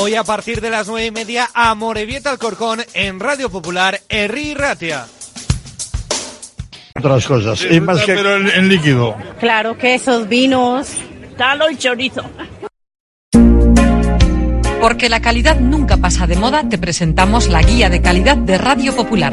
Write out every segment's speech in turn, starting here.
Hoy a partir de las nueve y media, Amorebieta Alcorcón en Radio Popular, Erri Ratia. Otras cosas. y más que... Pero en, en líquido. Claro, quesos, vinos, talo y chorizo. Porque la calidad nunca pasa de moda, te presentamos la guía de calidad de Radio Popular.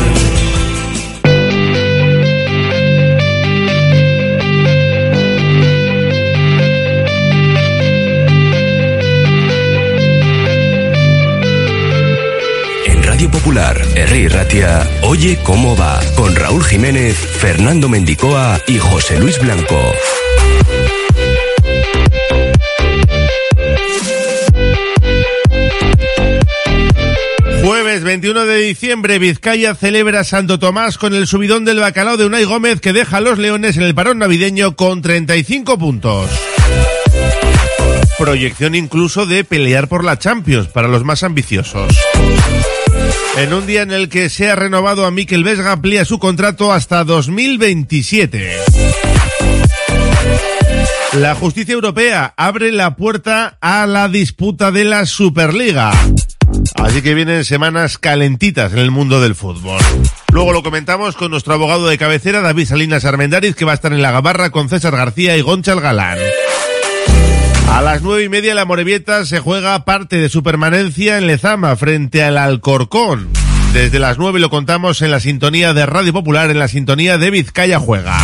Popular, Herri Ratia, Oye cómo va, con Raúl Jiménez, Fernando Mendicoa y José Luis Blanco. Jueves 21 de diciembre, Vizcaya celebra Santo Tomás con el subidón del bacalao de Unai Gómez que deja a los Leones en el parón navideño con 35 puntos. Proyección incluso de pelear por la Champions para los más ambiciosos. En un día en el que se ha renovado a Mikel Vesga, amplía su contrato hasta 2027. La justicia europea abre la puerta a la disputa de la Superliga. Así que vienen semanas calentitas en el mundo del fútbol. Luego lo comentamos con nuestro abogado de cabecera, David Salinas Armendariz, que va a estar en la gabarra con César García y Gonchal Galán. A las nueve y media la Morevieta se juega parte de su permanencia en Lezama frente al Alcorcón. Desde las nueve lo contamos en la sintonía de Radio Popular, en la sintonía de Vizcaya Juega.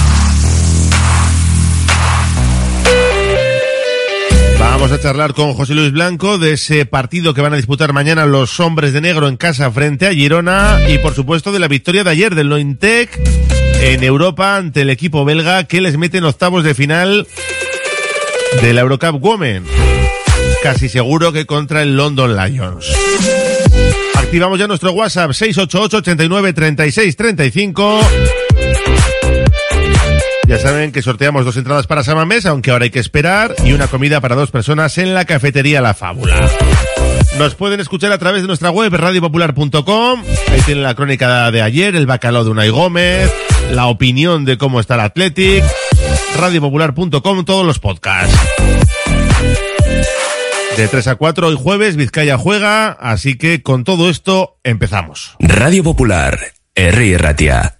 Vamos a charlar con José Luis Blanco de ese partido que van a disputar mañana los hombres de negro en casa frente a Girona y por supuesto de la victoria de ayer del Nointec en Europa ante el equipo belga que les mete en octavos de final de la Eurocup Women. Casi seguro que contra el London Lions. Activamos ya nuestro WhatsApp 688 89 36 35. Ya saben que sorteamos dos entradas para Samamés, aunque ahora hay que esperar, y una comida para dos personas en la cafetería La Fábula. Nos pueden escuchar a través de nuestra web radiopopular.com. Ahí tienen la crónica de ayer, el bacalao de Unai Gómez, la opinión de cómo está el Athletic, radiopopular.com, todos los podcasts. De 3 a 4 hoy jueves, Vizcaya juega, así que con todo esto empezamos. Radio Popular, Herri Ratia.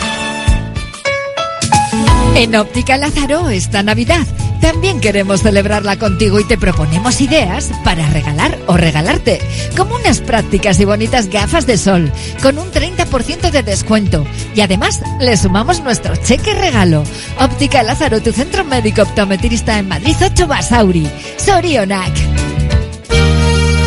En Óptica Lázaro esta Navidad también queremos celebrarla contigo y te proponemos ideas para regalar o regalarte, como unas prácticas y bonitas gafas de sol, con un 30% de descuento. Y además le sumamos nuestro cheque regalo. Óptica Lázaro, tu centro médico optometrista en Madrid 8 Basauri. Sorionac.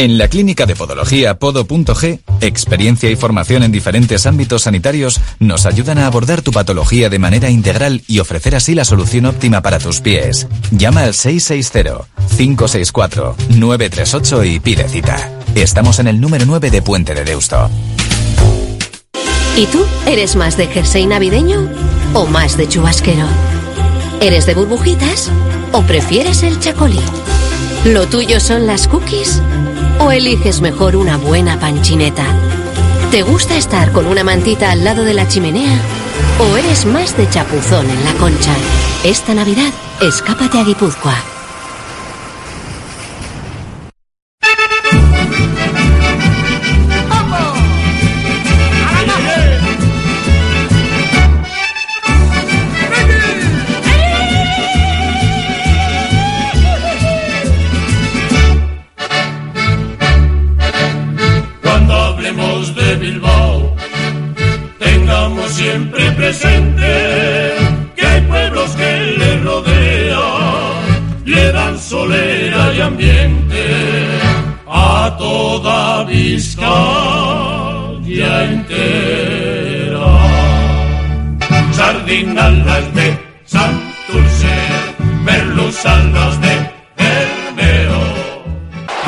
En la Clínica de Podología Podo.g, experiencia y formación en diferentes ámbitos sanitarios nos ayudan a abordar tu patología de manera integral y ofrecer así la solución óptima para tus pies. Llama al 660-564-938 y pide cita. Estamos en el número 9 de Puente de Deusto. ¿Y tú? ¿Eres más de jersey navideño o más de chubasquero? ¿Eres de burbujitas o prefieres el chacolí? ¿Lo tuyo son las cookies? ¿O eliges mejor una buena panchineta? ¿Te gusta estar con una mantita al lado de la chimenea? ¿O eres más de chapuzón en la concha? Esta Navidad, escápate a Guipúzcoa.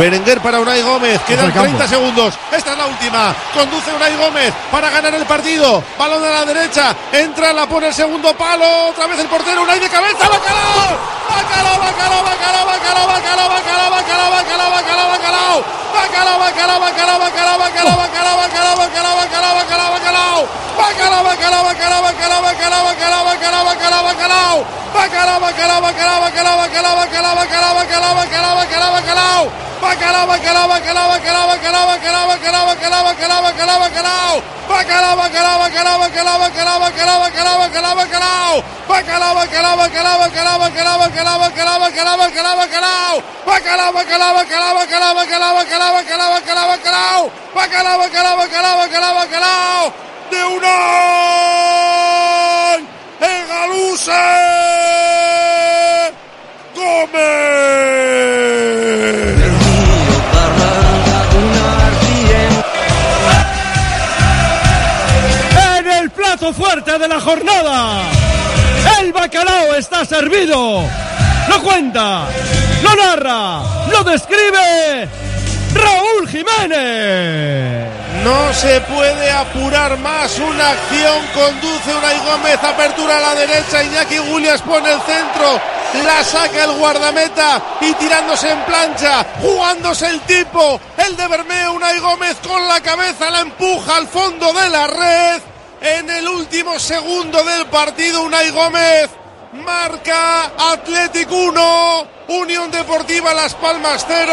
Berenguer para Unai Gómez, quedan Ojo al campo. 30 segundos. Esta es la última. Conduce Unai Gómez para ganar el partido. Balón a la derecha, entra, la pone el segundo palo. Otra vez el portero, Unai de cabeza. ¡Bacalao! ¡Bacalao, bacalao, bacalao, bacalao, bacalao, bacalao, bacalao, bacalao, bacalao, bacalao! ¡Bacalao, bacalao, bacalao, bacalao, bacalao, bacalao, bacalao, bacalao, bacalao, bacalao, bacalao! ¡Bacalao, bacalao, bacalao, bacalao, bacalao, bacalao, bacalao, bacalao, bacalao! ¡Bacalao, bacalao, bacalao, bacalao, bacalao, bacalao, bacalao, bacalao, bacalao, bacalao, bacalao! Bacalao, bacalao, bacalao, bacalao, bacalao, bacalao, bacalao, bacalao, bacalao, bacalao, bacalao! Bacalao, bacalao, bacalao, bacalao, bacalao, bacalao, bacalao, bacalao, bacalao! Bacalao, bacalao, bacalao, bacalao, bacalao, bacalao, bacalao, bacalao, bacalao, bacalao! Bacalao, bacalao, bacalao, bacalao, bacalao, bacalao, bacalao, bacalao, bacalao! Bacalao, bacalao, bacalao, bacalao! De Unai Galuse Gómez. En el plato fuerte de la jornada, el bacalao está servido. Lo cuenta, lo narra, lo describe Raúl Jiménez. No se puede apurar más una acción. Conduce Unai Gómez, apertura a la derecha. Iñaki Williams pone el centro. La saca el guardameta y tirándose en plancha, jugándose el tipo. El de Bermeo, Unai Gómez con la cabeza la empuja al fondo de la red. En el último segundo del partido, Unai Gómez marca Atlético 1, Unión Deportiva Las Palmas 0.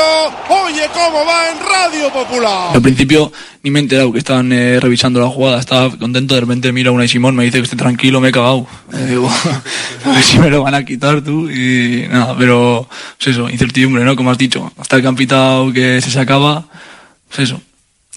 Oye cómo va en Radio Popular. Al principio ni me he enterado que estaban eh, revisando la jugada, estaba contento, de repente mira una y Simón, me dice que esté tranquilo, me he cagado. Eh, digo, a ver si me lo van a quitar tú y nada, pero pues eso, incertidumbre, ¿no? Como has dicho, hasta que han pitado que se sacaba, pues eso,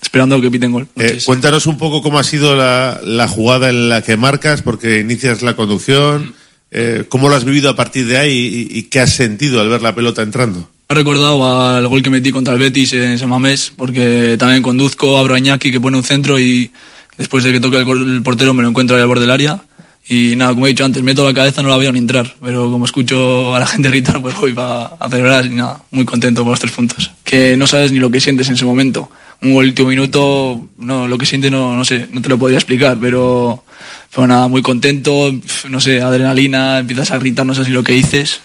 esperando que piten gol. Eh, cuéntanos un poco cómo ha sido la, la jugada en la que marcas, porque inicias la conducción, eh, cómo lo has vivido a partir de ahí y, qué has sentido al ver la pelota entrando. Ha recordado al gol que metí contra el Betis en San Mamés, porque también conduzco, abro a Iñaki que pone un centro y después de que toque el portero me lo encuentro ahí al borde del área Y nada, como he dicho antes, meto la cabeza, no la veo ni entrar. Pero como escucho a la gente gritar, pues voy para a celebrar y nada, muy contento por los tres puntos. Que no sabes ni lo que sientes en ese momento. Un último minuto, no, lo que sientes no, no sé, no te lo podría explicar, pero, pero nada, muy contento, no sé, adrenalina, empiezas a gritar, no sé si lo que dices.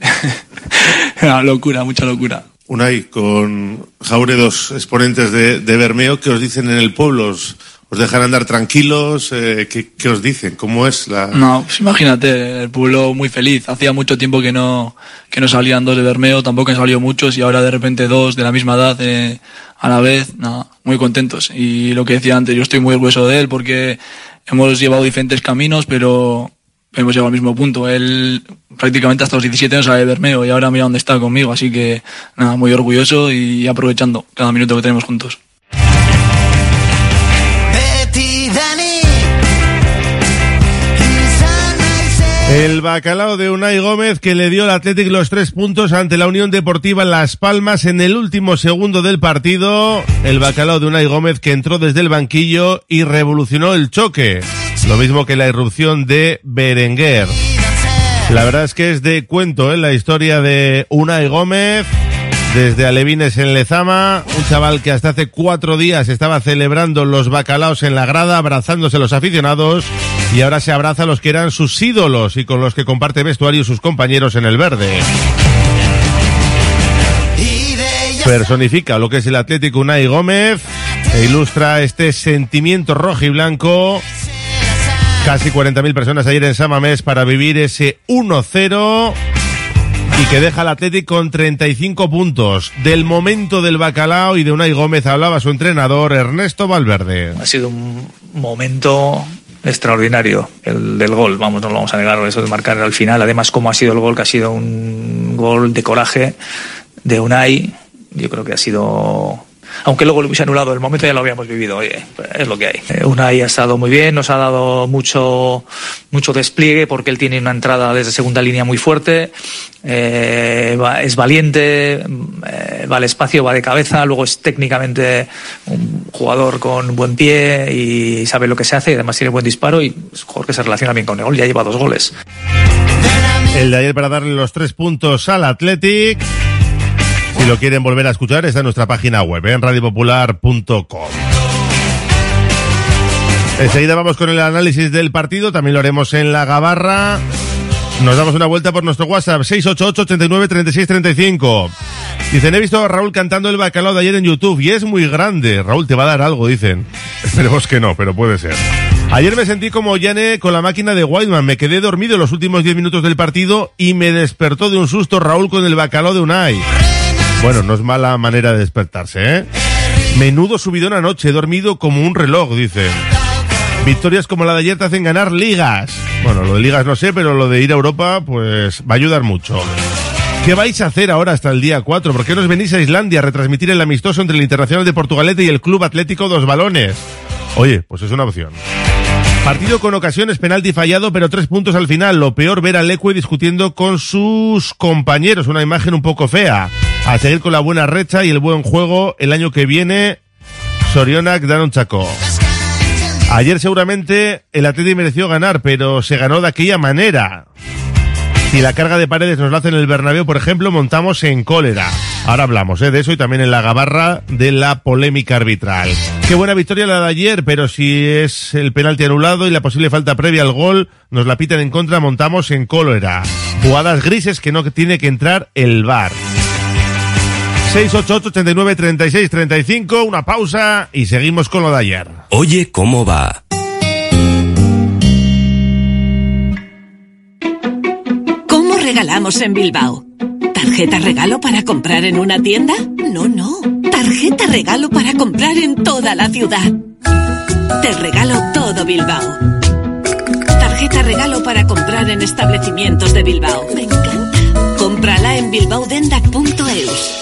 locura, mucha locura. Unai, con Jaure, dos exponentes de, de Bermeo, ¿qué os dicen en el pueblo? ¿Os, os dejan andar tranquilos? Eh, ¿qué, ¿qué, os dicen? ¿Cómo es la...? No, pues imagínate, el pueblo muy feliz. Hacía mucho tiempo que no, que no salían dos de Bermeo, tampoco han salido muchos y ahora de repente dos de la misma edad eh, a la vez, nada, muy contentos. Y lo que decía antes, yo estoy muy orgulloso de él porque hemos llevado diferentes caminos, pero hemos llegado al mismo punto. Él prácticamente hasta los 17 años sabe Bermeo y ahora mira dónde está conmigo, así que nada, muy orgulloso y aprovechando cada minuto que tenemos juntos. El bacalao de Unai Gómez que le dio al Athletic los tres puntos ante la Unión Deportiva Las Palmas en el último segundo del partido. El bacalao de Unai Gómez que entró desde el banquillo y revolucionó el choque. Lo mismo que la irrupción de Berenguer. La verdad es que es de cuento ¿eh? la historia de Unai Gómez. Desde Alevines en Lezama, un chaval que hasta hace cuatro días estaba celebrando los bacalaos en la grada, abrazándose a los aficionados, y ahora se abraza a los que eran sus ídolos y con los que comparte vestuario sus compañeros en el verde. Personifica lo que es el Atlético Unai Gómez e ilustra este sentimiento rojo y blanco. Casi 40.000 personas ayer en Samamés para vivir ese 1-0 y que deja al Atlético con 35 puntos. Del momento del bacalao y de Unai Gómez hablaba su entrenador Ernesto Valverde. Ha sido un momento extraordinario el del gol, vamos, no lo vamos a negar, eso de marcar al final, además cómo ha sido el gol, que ha sido un gol de coraje de Unai, yo creo que ha sido aunque luego lo hubiese anulado, el momento ya lo habíamos vivido, oye, es lo que hay. Eh, Unai ha estado muy bien, nos ha dado mucho, mucho despliegue porque él tiene una entrada desde segunda línea muy fuerte, eh, es valiente, eh, va al espacio, va de cabeza, luego es técnicamente un jugador con buen pie y sabe lo que se hace y además tiene buen disparo y es jugador que se relaciona bien con el gol, ya lleva dos goles. El de ayer para darle los tres puntos al Athletic. Si lo quieren volver a escuchar, está en nuestra página web, en radiopopular.com. Enseguida vamos con el análisis del partido, también lo haremos en la Gabarra. Nos damos una vuelta por nuestro WhatsApp, 688-89-3635. Dicen, he visto a Raúl cantando el bacalao de ayer en YouTube y es muy grande. Raúl te va a dar algo, dicen. Esperemos que no, pero puede ser. Ayer me sentí como Yane con la máquina de Wildman. Me quedé dormido los últimos 10 minutos del partido y me despertó de un susto Raúl con el bacalao de Unai. Bueno, no es mala manera de despertarse, ¿eh? Menudo subidón anoche, he dormido como un reloj, dicen. Victorias como la de ayer te hacen ganar ligas. Bueno, lo de ligas no sé, pero lo de ir a Europa, pues va a ayudar mucho. ¿Qué vais a hacer ahora hasta el día 4? ¿Por qué no os venís a Islandia a retransmitir el amistoso entre el Internacional de Portugalete y el Club Atlético Dos Balones? Oye, pues es una opción. Partido con ocasiones, penalti fallado, pero tres puntos al final. Lo peor ver a Leque discutiendo con sus compañeros. Una imagen un poco fea. A seguir con la buena recha y el buen juego el año que viene. Sorionak Danon Chaco. Ayer seguramente el Atleti mereció ganar, pero se ganó de aquella manera. Si la carga de paredes nos la hace en el Bernabéu, por ejemplo, montamos en cólera. Ahora hablamos ¿eh? de eso y también en la gabarra de la polémica arbitral. Qué buena victoria la de ayer, pero si es el penalti anulado y la posible falta previa al gol, nos la pitan en contra, montamos en cólera. Jugadas grises que no tiene que entrar el VAR. 688 89 36 35, una pausa y seguimos con lo de ayer. Oye, ¿cómo va? Regalamos en Bilbao? ¿Tarjeta regalo para comprar en una tienda? No, no. Tarjeta regalo para comprar en toda la ciudad. Te regalo todo Bilbao. Tarjeta regalo para comprar en establecimientos de Bilbao. Me encanta. Cómprala en bilbaodendac.eus.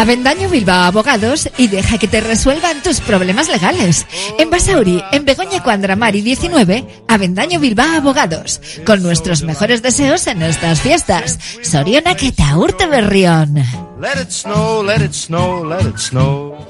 Avendaño Bilbao Abogados y deja que te resuelvan tus problemas legales. En Basauri, en Begoña Cuandramari 19, Avendaño Bilbao Abogados. Con nuestros mejores deseos en estas fiestas. Soriona que te berrión. Let it snow, let it snow, let it snow.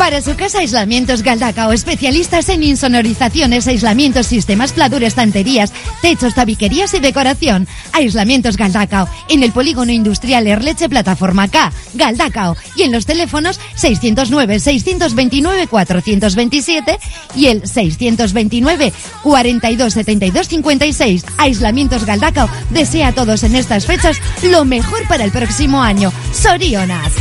Para su casa, Aislamientos Galdacao, especialistas en insonorizaciones, aislamientos, sistemas, pladur, estanterías, techos, tabiquerías y decoración. Aislamientos Galdacao, en el polígono industrial Erleche, plataforma K, Galdacao, y en los teléfonos 609-629-427 y el 629-427256. Aislamientos Galdacao desea a todos en estas fechas lo mejor para el próximo año. Sorionas.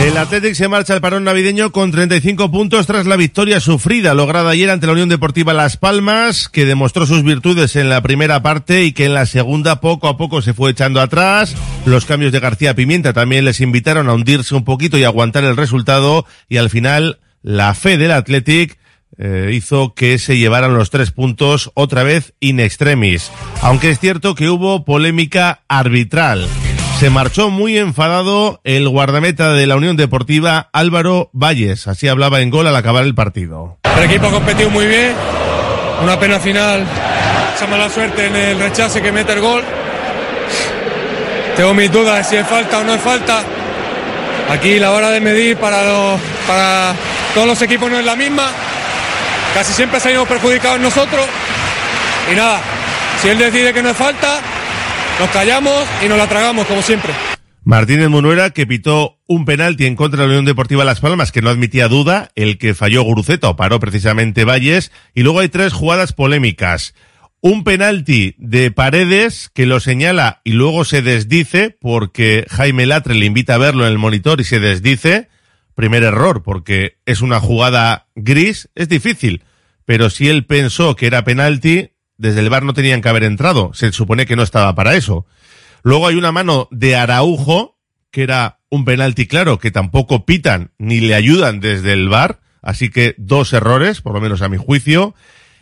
El Athletic se marcha al parón navideño con 35 puntos tras la victoria sufrida lograda ayer ante la Unión Deportiva Las Palmas, que demostró sus virtudes en la primera parte y que en la segunda poco a poco se fue echando atrás. Los cambios de García Pimienta también les invitaron a hundirse un poquito y aguantar el resultado y al final la fe del Athletic eh, hizo que se llevaran los tres puntos otra vez in extremis. Aunque es cierto que hubo polémica arbitral. Se marchó muy enfadado el guardameta de la Unión Deportiva Álvaro Valles. Así hablaba en gol al acabar el partido. El equipo ha competido muy bien. Una pena final. Esa mala suerte en el rechace que mete el gol. Tengo mis dudas de si es falta o no es falta. Aquí la hora de medir para, los, para todos los equipos no es la misma. Casi siempre salimos perjudicados nosotros. Y nada, si él decide que no es falta, nos callamos y nos la tragamos, como siempre. Martínez Munuera que pitó un penalti en contra de la Unión Deportiva Las Palmas que no admitía duda, el que falló Guruceta paró precisamente Valles, y luego hay tres jugadas polémicas. Un penalti de Paredes que lo señala y luego se desdice porque Jaime Latre le invita a verlo en el monitor y se desdice. Primer error porque es una jugada gris, es difícil, pero si él pensó que era penalti, desde el bar no tenían que haber entrado. Se supone que no estaba para eso. Luego hay una mano de Araujo, que era un penalti claro, que tampoco pitan ni le ayudan desde el bar. Así que dos errores, por lo menos a mi juicio.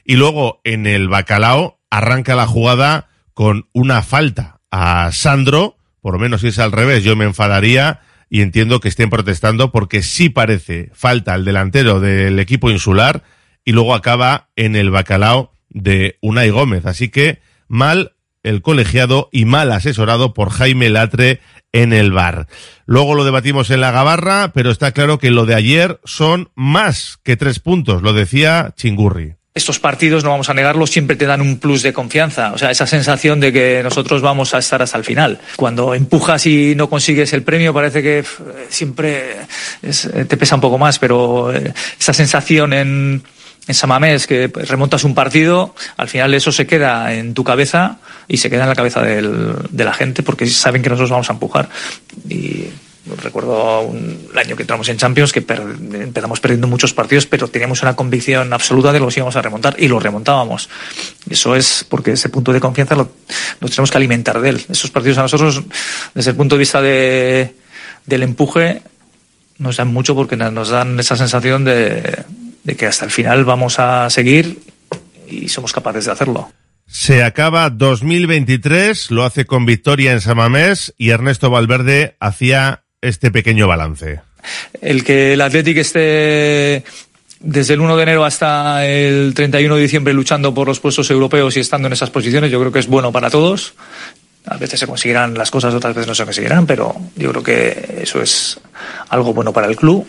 Y luego en el bacalao arranca la jugada con una falta a Sandro. Por lo menos si es al revés, yo me enfadaría y entiendo que estén protestando porque sí parece falta al delantero del equipo insular y luego acaba en el bacalao de Unai Gómez. Así que mal el colegiado y mal asesorado por Jaime Latre en el bar. Luego lo debatimos en la gabarra, pero está claro que lo de ayer son más que tres puntos, lo decía Chingurri. Estos partidos, no vamos a negarlo, siempre te dan un plus de confianza. O sea, esa sensación de que nosotros vamos a estar hasta el final. Cuando empujas y no consigues el premio, parece que siempre es, te pesa un poco más, pero esa sensación en, en Samamés, que remontas un partido, al final eso se queda en tu cabeza y se queda en la cabeza de la gente porque saben que nosotros vamos a empujar. Y recuerdo un, el año que entramos en Champions que per- empezamos perdiendo muchos partidos, pero teníamos una convicción absoluta de que los íbamos a remontar y los remontábamos. Eso es porque ese punto de confianza lo, tenemos que alimentar de él. Esos partidos a nosotros, desde el punto de vista de, del empuje, nos dan mucho porque nos dan esa sensación de, de que hasta el final vamos a seguir y somos capaces de hacerlo. Se acaba 2023, lo hace con victoria en Samamés y Ernesto Valverde hacía este pequeño balance. El que el Athletic esté desde el 1 de enero hasta el 31 de diciembre luchando por los puestos europeos y estando en esas posiciones, yo creo que es bueno para todos. A veces se conseguirán las cosas, otras veces no se conseguirán, pero yo creo que eso es algo bueno para el club.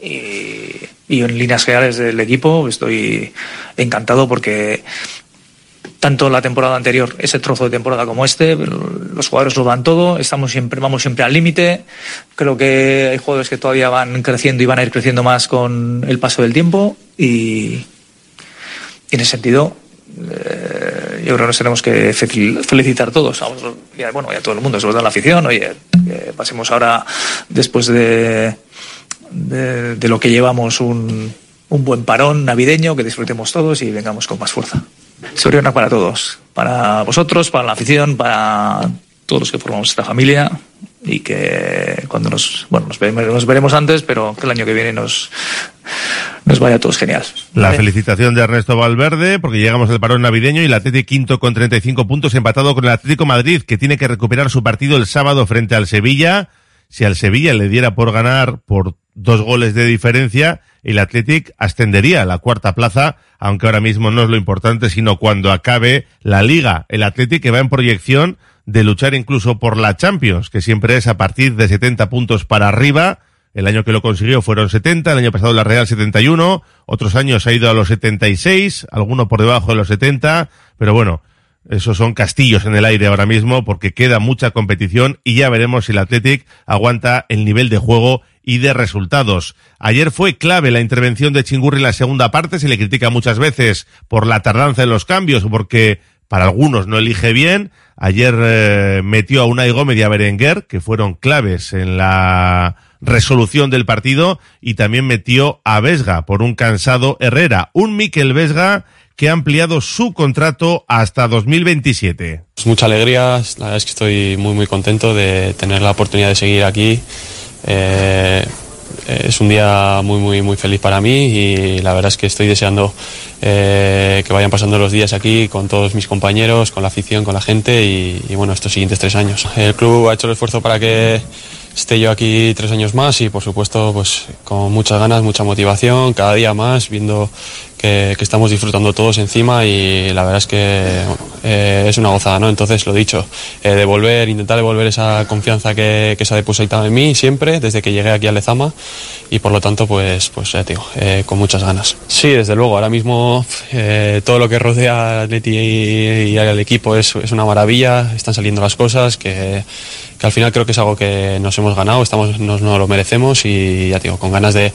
Y, y en líneas generales del equipo estoy encantado porque tanto la temporada anterior, ese trozo de temporada como este, los jugadores lo dan todo, estamos siempre, vamos siempre al límite. Creo que hay jugadores que todavía van creciendo y van a ir creciendo más con el paso del tiempo y, en ese sentido eh, yo creo que nos tenemos que fe- felicitar todos, bueno, y a todo el mundo, sobre todo a la afición. Oye, pasemos ahora, después de, de, de lo que llevamos, un, un buen parón navideño, que disfrutemos todos y vengamos con más fuerza. Soriona para todos, para vosotros, para la afición, para todos los que formamos esta familia y que cuando nos, bueno, nos veremos, nos veremos antes, pero que el año que viene nos, nos vaya a todos genial. La ¿Vale? felicitación de Ernesto Valverde, porque llegamos al parón navideño y el Atlético quinto con 35 puntos, empatado con el Atlético Madrid, que tiene que recuperar su partido el sábado frente al Sevilla. Si al Sevilla le diera por ganar por dos goles de diferencia, el Atlético ascendería a la cuarta plaza, aunque ahora mismo no es lo importante, sino cuando acabe la liga. El Atlético que va en proyección de luchar incluso por la Champions, que siempre es a partir de 70 puntos para arriba. El año que lo consiguió fueron 70, el año pasado la Real 71, otros años ha ido a los 76, alguno por debajo de los 70, pero bueno, esos son castillos en el aire ahora mismo porque queda mucha competición y ya veremos si el Athletic aguanta el nivel de juego y de resultados. Ayer fue clave la intervención de Chingurri en la segunda parte, se le critica muchas veces por la tardanza en los cambios porque para algunos no elige bien. Ayer eh, metió a Unai Gómez y a Berenguer, que fueron claves en la resolución del partido, y también metió a Vesga por un cansado Herrera, un Miquel Vesga que ha ampliado su contrato hasta 2027. Pues mucha alegría, la verdad es que estoy muy muy contento de tener la oportunidad de seguir aquí. Eh, es un día muy muy muy feliz para mí y la verdad es que estoy deseando eh, que vayan pasando los días aquí con todos mis compañeros, con la afición, con la gente y, y bueno, estos siguientes tres años. El club ha hecho el esfuerzo para que esté yo aquí tres años más y por supuesto pues con muchas ganas, mucha motivación, cada día más, viendo que, que estamos disfrutando todos encima y la verdad es que eh, es una gozada, ¿no? Entonces, lo dicho, eh, devolver, intentar devolver esa confianza que, que se ha depositado en mí siempre, desde que llegué aquí a Lezama y por lo tanto, pues, pues ya te digo, eh, con muchas ganas. Sí, desde luego, ahora mismo eh, todo lo que rodea al Atleti y, y al equipo es, es una maravilla, están saliendo las cosas que, al final creo que es algo que nos hemos ganado, estamos, nos, lo merecemos y ya digo, con ganas de,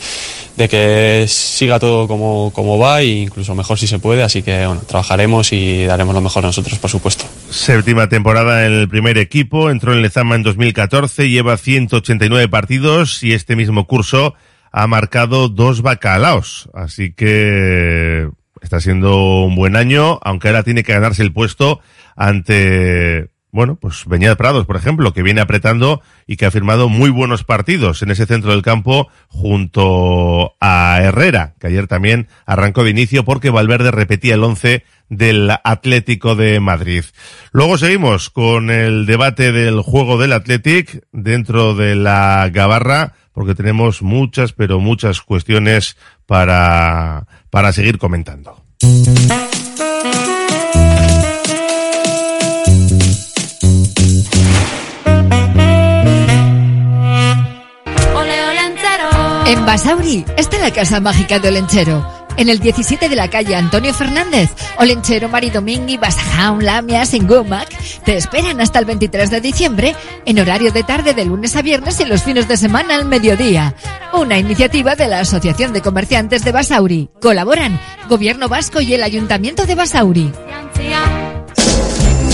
que siga todo como, va e incluso mejor si se puede, así que bueno, trabajaremos y daremos lo mejor nosotros, por supuesto. Séptima temporada en el primer equipo, entró en Lezama en 2014, lleva 189 partidos y este mismo curso ha marcado dos bacalaos, así que está siendo un buen año, aunque ahora tiene que ganarse el puesto ante bueno, pues Beñat Prados, por ejemplo, que viene apretando y que ha firmado muy buenos partidos en ese centro del campo junto a Herrera, que ayer también arrancó de inicio porque Valverde repetía el once del Atlético de Madrid. Luego seguimos con el debate del juego del Athletic dentro de la Gabarra, porque tenemos muchas, pero muchas cuestiones para, para seguir comentando. Basauri está la casa mágica del lenchero. en el 17 de la calle Antonio Fernández, Olenchero, Maridomingui, Basajaun, Lamias, en Gumac. Te esperan hasta el 23 de diciembre, en horario de tarde de lunes a viernes y los fines de semana al mediodía. Una iniciativa de la Asociación de Comerciantes de Basauri. Colaboran Gobierno Vasco y el Ayuntamiento de Basauri.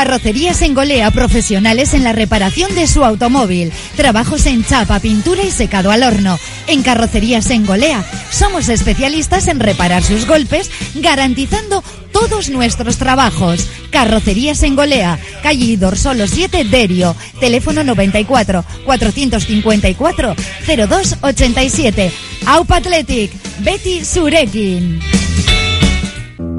Carrocerías en Golea, profesionales en la reparación de su automóvil. Trabajos en chapa, pintura y secado al horno. En Carrocerías en Golea somos especialistas en reparar sus golpes, garantizando todos nuestros trabajos. Carrocerías en Golea, calle Dorsolo 7, Derio. Teléfono 94 454 0287. Aupa Athletic, Betty Surekin.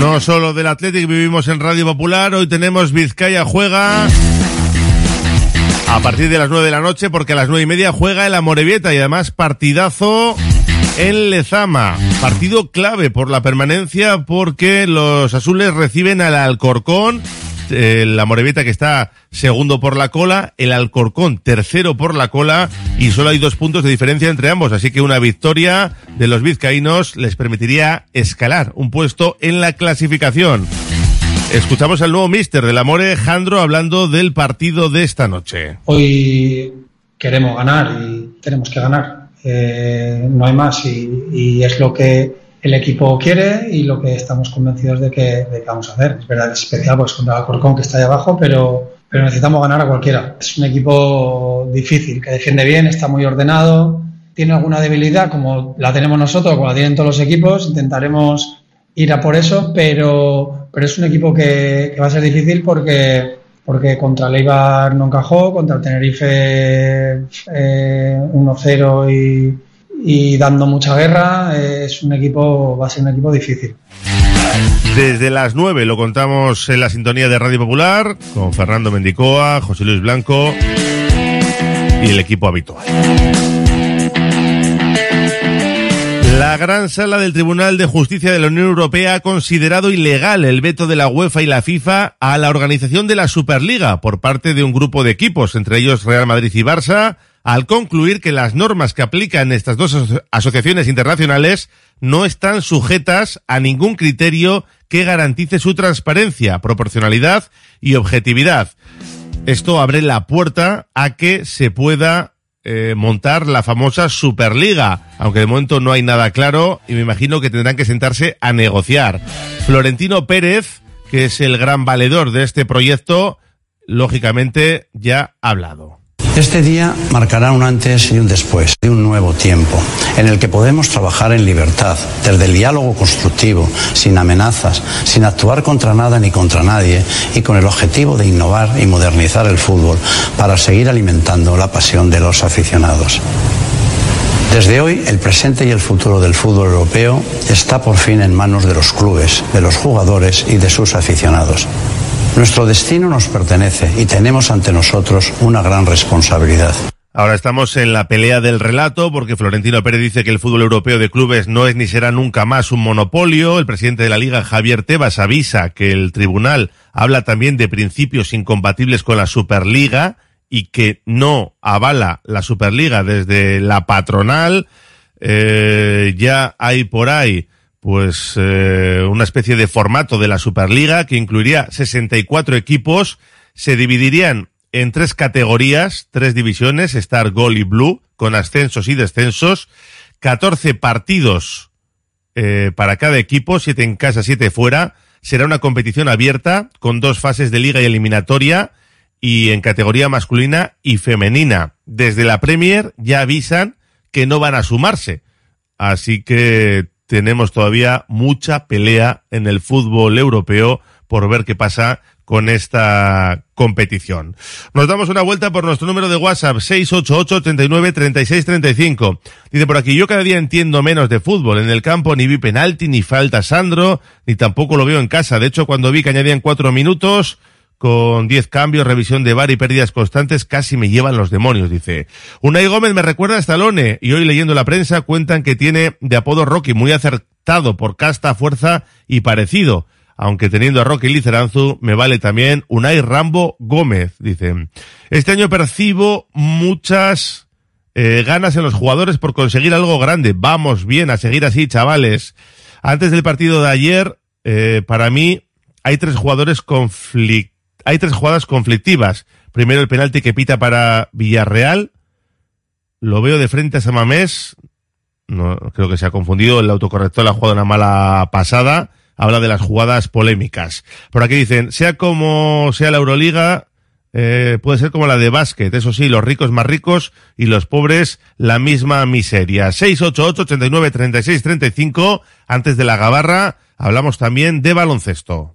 No solo del Athletic vivimos en Radio Popular, hoy tenemos Vizcaya Juega a partir de las 9 de la noche porque a las nueve y media juega el Amorebieta y además partidazo en Lezama. Partido clave por la permanencia porque los azules reciben al Alcorcón el Amorebieta que está segundo por la cola, el Alcorcón tercero por la cola y solo hay dos puntos de diferencia entre ambos, así que una victoria de los vizcaínos les permitiría escalar un puesto en la clasificación. Escuchamos al nuevo mister del Amore, Jandro, hablando del partido de esta noche. Hoy queremos ganar y tenemos que ganar. Eh, no hay más y es lo que el equipo quiere y lo que estamos convencidos de que, vamos a hacer. Es verdad, es especial pues contra el Alcorcón que está ahí abajo, pero, pero necesitamos ganar a cualquiera. Es un equipo difícil, que defiende bien, está muy ordenado, tiene alguna debilidad como la tenemos nosotros, como la tienen todos los equipos, intentaremos ir a por eso, pero, pero es un equipo que, va a ser difícil porque, porque contra el Eibar no encajó, contra Tenerife eh, 1-0 y, y dando mucha guerra, es un equipo, va a ser un equipo difícil. Desde las 9 lo contamos en la sintonía de Radio Popular con Fernando Mendicoa, José Luis Blanco y el equipo habitual. La gran sala del Tribunal de Justicia de la Unión Europea ha considerado ilegal el veto de la UEFA y la FIFA a la organización de la Superliga por parte de un grupo de equipos, entre ellos Real Madrid y Barça, al concluir que las normas que aplican estas dos aso asociaciones internacionales no están sujetas a ningún criterio que garantice su transparencia, proporcionalidad y objetividad. Esto abre la puerta a que se pueda eh, montar la famosa Superliga, aunque de momento no hay nada claro y me imagino que tendrán que sentarse a negociar. Florentino Pérez, que es el gran valedor de este proyecto, lógicamente ya ha hablado. Este día marcará un antes y un después de un nuevo tiempo, en el que podemos trabajar en libertad, desde el diálogo constructivo, sin amenazas, sin actuar contra nada ni contra nadie, y con el objetivo de innovar y modernizar el fútbol para seguir alimentando la pasión de los aficionados. Desde hoy, el presente y el futuro del fútbol europeo está por fin en manos de los clubes, de los jugadores y de sus aficionados. Nuestro destino nos pertenece y tenemos ante nosotros una gran responsabilidad. Ahora estamos en la pelea del relato porque Florentino Pérez dice que el fútbol europeo de clubes no es ni será nunca más un monopolio. El presidente de la liga, Javier Tebas, avisa que el tribunal habla también de principios incompatibles con la Superliga y que no avala la Superliga desde la patronal. Eh, ya hay por ahí pues eh, una especie de formato de la Superliga que incluiría 64 equipos, se dividirían en tres categorías, tres divisiones, Star, Gold y Blue, con ascensos y descensos, 14 partidos eh, para cada equipo, siete en casa, siete fuera. Será una competición abierta con dos fases de liga y eliminatoria y en categoría masculina y femenina. Desde la Premier ya avisan que no van a sumarse. Así que tenemos todavía mucha pelea en el fútbol europeo por ver qué pasa con esta competición. Nos damos una vuelta por nuestro número de WhatsApp 688-89-3635. Dice por aquí, yo cada día entiendo menos de fútbol. En el campo ni vi penalti, ni falta Sandro, ni tampoco lo veo en casa. De hecho, cuando vi que añadían cuatro minutos, con 10 cambios, revisión de bar y pérdidas constantes, casi me llevan los demonios, dice. Unai Gómez me recuerda a Stallone y hoy leyendo la prensa cuentan que tiene de apodo Rocky muy acertado por casta, fuerza y parecido. Aunque teniendo a Rocky Liceranzu, me vale también Unai Rambo Gómez, dice. Este año percibo muchas eh, ganas en los jugadores por conseguir algo grande. Vamos bien a seguir así, chavales. Antes del partido de ayer, eh, para mí, hay tres jugadores conflictivos hay tres jugadas conflictivas. Primero el penalti que pita para Villarreal. Lo veo de frente a Samamés. No, creo que se ha confundido. El autocorrector ha jugado una mala pasada. Habla de las jugadas polémicas. Por aquí dicen, sea como sea la Euroliga, eh, puede ser como la de básquet. Eso sí, los ricos más ricos y los pobres la misma miseria. 688 89 36 35. Antes de la gabarra, hablamos también de baloncesto.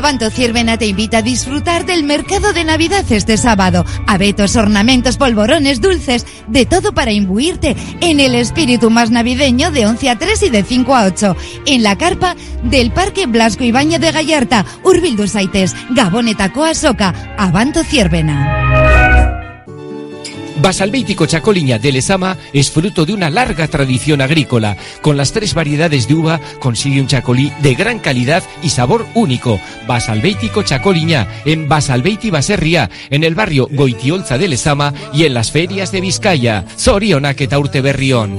Avanto Ciervena te invita a disfrutar del mercado de Navidad este sábado. Abetos, ornamentos, polvorones, dulces, de todo para imbuirte en el espíritu más navideño de 11 a 3 y de 5 a 8. En la carpa del Parque Blasco Ibaña de Gallarta, Urbildusaites, Gabonetacoa Soca, Avanto Ciervena. Basalbéitico Chacoliña de Lezama es fruto de una larga tradición agrícola. Con las tres variedades de uva consigue un chacolí de gran calidad y sabor único. Basalbéitico Chacoliña en Basalbeiti Baserria, en el barrio Goitiolza de Lezama y en las ferias de Vizcaya. Zorionak eta urte berrión.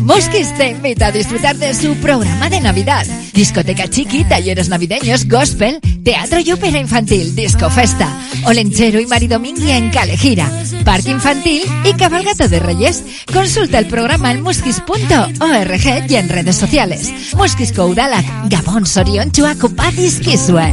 Mosquis te invita a disfrutar de su programa de Navidad. Discoteca chiqui, talleres navideños, gospel, teatro y ópera infantil, disco festa, Olenchero y Maridomingui en Calejira, parque infantil y cabalgata de reyes. Consulta el programa en muskis.org y en redes sociales. Muskis Koudalak, Gabón Sorion Chuacupatis Kisue.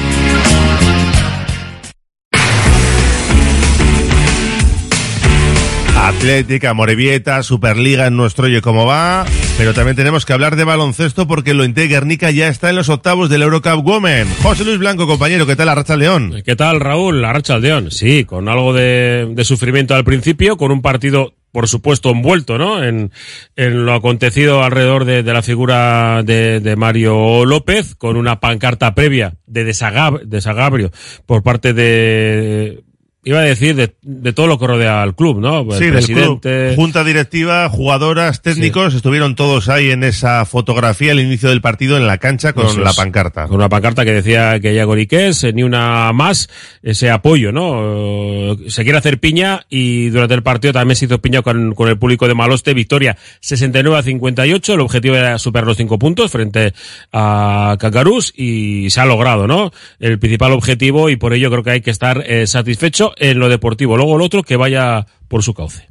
Atlética, Morevieta, Superliga en nuestro Oye Cómo Va. Pero también tenemos que hablar de baloncesto porque lo Guernica ya está en los octavos del Eurocup Women. José Luis Blanco, compañero, ¿qué tal Arracha León? ¿Qué tal, Raúl? Arracha León, sí, con algo de, sufrimiento al principio, con un partido por supuesto, envuelto, ¿no? En, lo acontecido alrededor de, la figura de, de, Mario López, con una pancarta previa de desagab, desagabrio por parte de iba a decir de, de, todo lo que rodea al club, ¿no? El sí, presidente. Del club. Junta directiva, jugadoras, técnicos, sí. estuvieron todos ahí en esa fotografía al inicio del partido en la cancha con la pancarta. Con una pancarta que decía que ya Goriqués, ni una más, ese apoyo, ¿no? Se quiere hacer piña y durante el partido también se hizo piña con, con el público de Maloste, victoria 69 a 58, el objetivo era superar los cinco puntos frente a Cacarús y se ha logrado, ¿no? El principal objetivo y por ello creo que hay que estar eh, satisfecho en lo deportivo. Luego el otro que vaya por su cauce.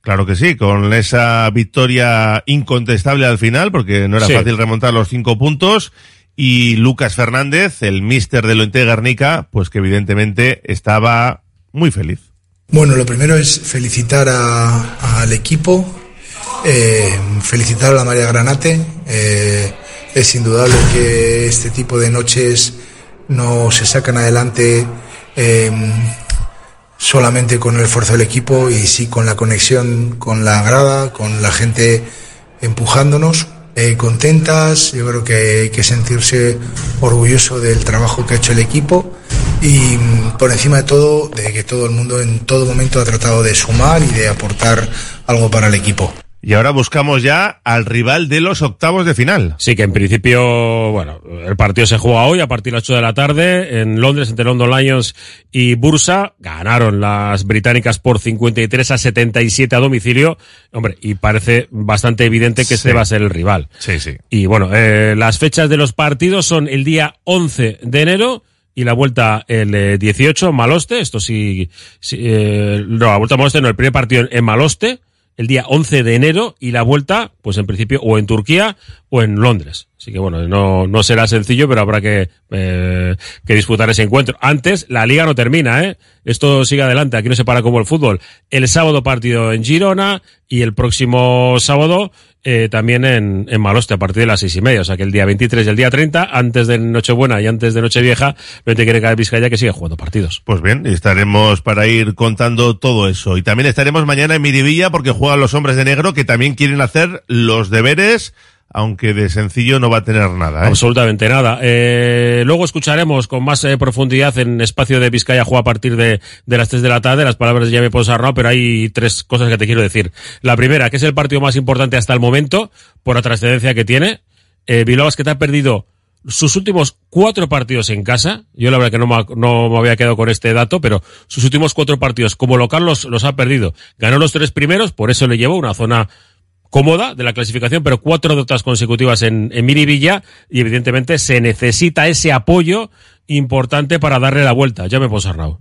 Claro que sí, con esa victoria incontestable al final, porque no era sí. fácil remontar los cinco puntos. Y Lucas Fernández, el mister de Lointe Garnica, pues que evidentemente estaba muy feliz. Bueno, lo primero es felicitar a, al equipo, eh, felicitar a la María Granate. Eh, es indudable que este tipo de noches no se sacan adelante eh, solamente con el esfuerzo del equipo y sí con la conexión con la grada, con la gente empujándonos, eh, contentas. Yo creo que hay que sentirse orgulloso del trabajo que ha hecho el equipo y por encima de todo, de que todo el mundo en todo momento ha tratado de sumar y de aportar algo para el equipo. Y ahora buscamos ya al rival de los octavos de final. Sí, que en principio, bueno, el partido se juega hoy a partir de las 8 de la tarde en Londres entre London Lions y Bursa. Ganaron las británicas por 53 a 77 a domicilio. Hombre, y parece bastante evidente que sí. este va a ser el rival. Sí, sí. Y bueno, eh, las fechas de los partidos son el día 11 de enero y la vuelta el eh, 18 Maloste. Esto sí, sí eh, no, la vuelta a Maloste no, el primer partido en Maloste el día 11 de enero y la vuelta, pues en principio, o en Turquía o en Londres. Así que bueno, no, no será sencillo, pero habrá que, eh, que disputar ese encuentro. Antes, la liga no termina, ¿eh? Esto sigue adelante, aquí no se para como el fútbol. El sábado partido en Girona y el próximo sábado eh, también en, en Maloste a partir de las seis y media. O sea que el día 23 y el día 30, antes de Nochebuena y antes de Nochevieja, no te quiere caer Vizcaya que sigue jugando partidos. Pues bien, estaremos para ir contando todo eso. Y también estaremos mañana en Miribilla porque juegan los hombres de negro que también quieren hacer los deberes aunque de sencillo no va a tener nada. ¿eh? Absolutamente nada. Eh, luego escucharemos con más eh, profundidad en espacio de Vizcaya Juega a partir de, de, las 3 de la tarde las palabras de Jaime Ponsarnau, pero hay tres cosas que te quiero decir. La primera, que es el partido más importante hasta el momento, por la trascendencia que tiene. Eh, Bilbao que te ha perdido sus últimos cuatro partidos en casa, yo la verdad que no me, no me había quedado con este dato, pero sus últimos cuatro partidos como local los, los ha perdido. Ganó los tres primeros, por eso le llevó una zona cómoda de la clasificación, pero cuatro derrotas consecutivas en, en Miribilla y evidentemente se necesita ese apoyo importante para darle la vuelta. Ya me puedo Arnau.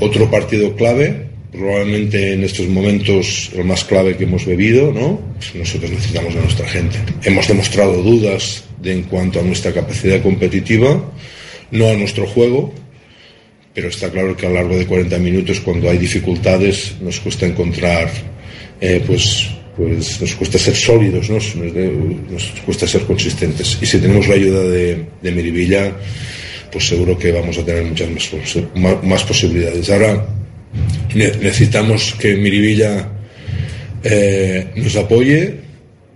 Otro partido clave, probablemente en estos momentos el más clave que hemos bebido, ¿no? Pues nosotros necesitamos de nuestra gente. Hemos demostrado dudas de, en cuanto a nuestra capacidad competitiva, no a nuestro juego, pero está claro que a lo largo de 40 minutos, cuando hay dificultades, nos cuesta encontrar, eh, pues, pues nos cuesta ser sólidos, ¿no? nos cuesta ser consistentes. Y si tenemos la ayuda de, Miribilla, pues seguro que vamos a tener muchas más, más posibilidades. Ahora necesitamos que Miribilla eh, nos apoye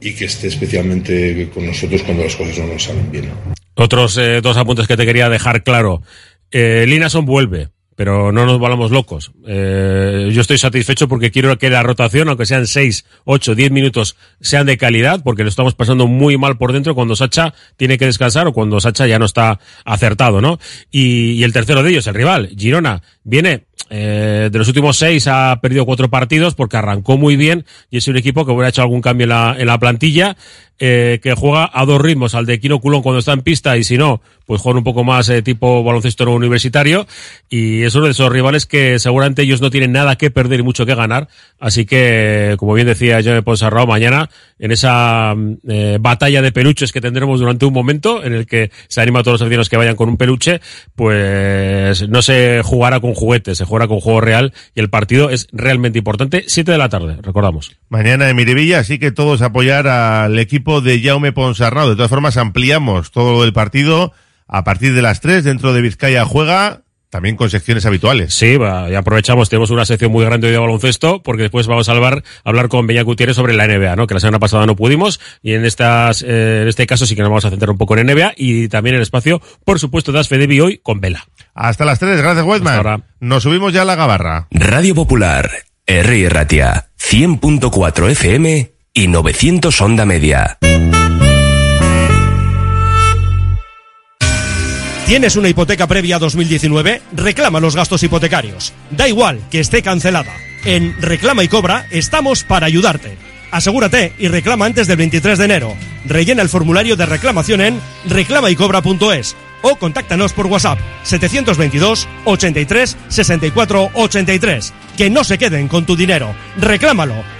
y que esté especialmente con nosotros cuando las cosas no nos salen bien. Otros eh, dos apuntes que te quería dejar claro. Eh, Linason vuelve pero no nos volamos locos. Eh, yo estoy satisfecho porque quiero que la rotación, aunque sean 6, 8, 10 minutos, sean de calidad, porque lo estamos pasando muy mal por dentro cuando Sacha tiene que descansar o cuando Sacha ya no está acertado, ¿no? Y, y el tercero de ellos, el rival, Girona, viene eh, de los últimos seis ha perdido cuatro partidos porque arrancó muy bien y es un equipo que hubiera hecho algún cambio en la, en la plantilla, eh, que juega a dos ritmos, al de Quino Culón cuando está en pista y si no, pues juega un poco más eh, tipo baloncesto universitario y es uno de esos rivales que seguramente ellos no tienen nada que perder y mucho que ganar, así que, como bien decía Jaime Ponsarrao, mañana en esa eh, batalla de peluches que tendremos durante un momento en el que se anima a todos los aficionados que vayan con un peluche, pues no se jugará con juguetes, se jugará con juego real y el partido es realmente importante. Siete de la tarde, recordamos. Mañana en Miribilla, así que todos apoyar al equipo de Jaume Ponsarnau. De todas formas, ampliamos todo el partido a partir de las tres dentro de Vizcaya Juega también con secciones habituales. Sí, va, y aprovechamos, tenemos una sección muy grande de baloncesto, porque después vamos a hablar, hablar con Beña Gutiérrez sobre la NBA, ¿no? Que la semana pasada no pudimos, y en estas, eh, en este caso sí que nos vamos a centrar un poco en NBA, y también el espacio, por supuesto, das Fedevi hoy con Vela. Hasta las 3, gracias Westman. Nos subimos ya a la gabarra. Radio Popular, R. Ratia, 100.4 FM y 900 Onda Media. ¿Tienes una hipoteca previa 2019? Reclama los gastos hipotecarios. Da igual que esté cancelada. En Reclama y Cobra estamos para ayudarte. Asegúrate y reclama antes del 23 de enero. Rellena el formulario de reclamación en reclamaycobra.es o contáctanos por WhatsApp 722 83 64 83. Que no se queden con tu dinero. Reclámalo.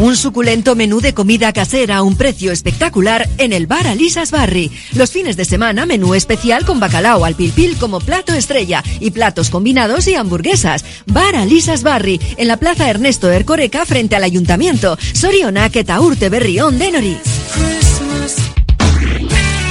Un suculento menú de comida casera a un precio espectacular en el bar Alisas Barri. Los fines de semana, menú especial con bacalao al pilpil como plato estrella y platos combinados y hamburguesas. Bar Alisas Barri, en la plaza Ernesto Ercoreca frente al ayuntamiento. Sorionak eta urte berrión de Nori.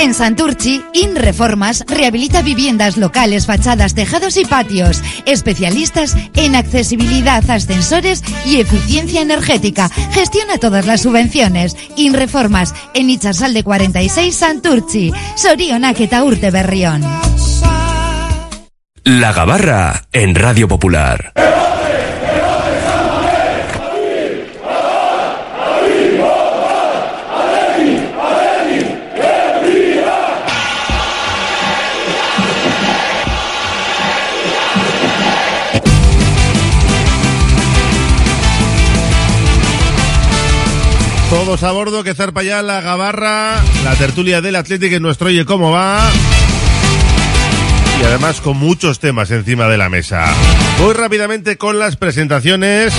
En Santurchi, InReformas rehabilita viviendas locales, fachadas, tejados y patios. Especialistas en accesibilidad, ascensores y eficiencia energética. Gestiona todas las subvenciones. InReformas en Ichasalde 46 Santurchi. Sorionak eta urte berrión. La Gabarra en Radio Popular. Todos a bordo que zarpa ya la gabarra, la tertulia del Atlético en nuestro Oye Cómo Va. Y además con muchos temas encima de la mesa. Voy rápidamente con las presentaciones.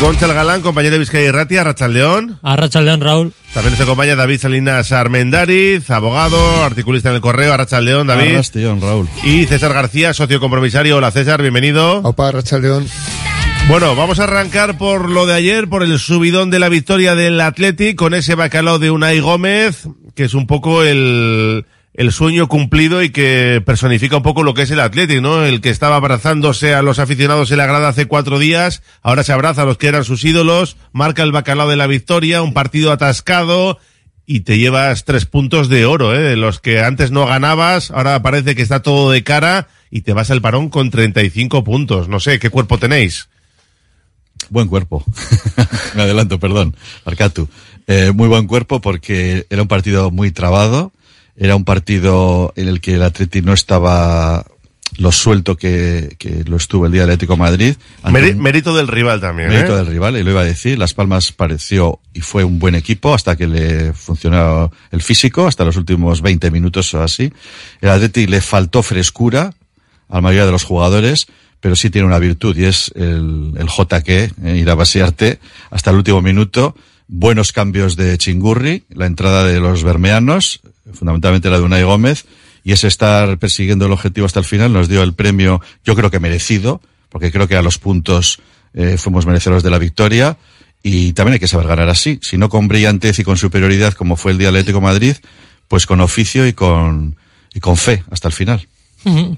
Gonzalo Galán, compañero de Vizcaya y Ratia, Rachaldeón. A Rachaldeón, Raúl. También se acompaña David Salinas Armendariz, abogado, articulista en el correo, Arrachaldeón, David. Arrachaldeón, Raúl. Y César García, socio compromisario. Hola César, bienvenido. Opa, Arrachaldeón. Bueno, vamos a arrancar por lo de ayer, por el subidón de la victoria del Athletic con ese bacalao de Unai Gómez, que es un poco el, el sueño cumplido y que personifica un poco lo que es el Athletic, ¿no? El que estaba abrazándose a los aficionados en la grada hace cuatro días, ahora se abraza a los que eran sus ídolos, marca el bacalao de la victoria, un partido atascado, y te llevas tres puntos de oro, ¿eh? Los que antes no ganabas, ahora parece que está todo de cara y te vas al parón con 35 puntos. No sé, ¿qué cuerpo tenéis? Buen cuerpo. Me adelanto, perdón. Arcatu. Eh, muy buen cuerpo porque era un partido muy trabado. Era un partido en el que el Atleti no estaba lo suelto que, que lo estuvo el día del Atlético de Madrid. Mérito del rival también, Mérito ¿eh? del rival, y lo iba a decir. Las Palmas pareció y fue un buen equipo hasta que le funcionó el físico, hasta los últimos 20 minutos o así. El Atleti le faltó frescura a la mayoría de los jugadores, pero sí tiene una virtud y es el, el JK, eh, ir a vaciarte hasta el último minuto. Buenos cambios de Chingurri, la entrada de los bermeanos, fundamentalmente la de Unai Gómez, y ese estar persiguiendo el objetivo hasta el final nos dio el premio, yo creo que merecido, porque creo que a los puntos eh, fuimos merecedores de la victoria y también hay que saber ganar así, si no con brillantez y con superioridad como fue el día Atlético Madrid, pues con oficio y con, y con fe hasta el final.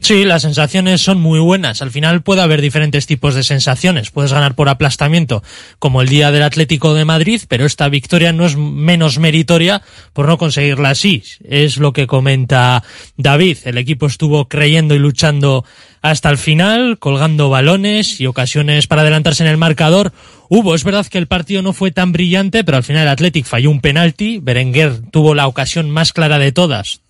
Sí, las sensaciones son muy buenas. Al final puede haber diferentes tipos de sensaciones. Puedes ganar por aplastamiento, como el día del Atlético de Madrid, pero esta victoria no es menos meritoria por no conseguirla así. Es lo que comenta David. El equipo estuvo creyendo y luchando hasta el final, colgando balones y ocasiones para adelantarse en el marcador. Hubo, es verdad que el partido no fue tan brillante, pero al final el Athletic falló un penalti. Berenguer tuvo la ocasión más clara de todas,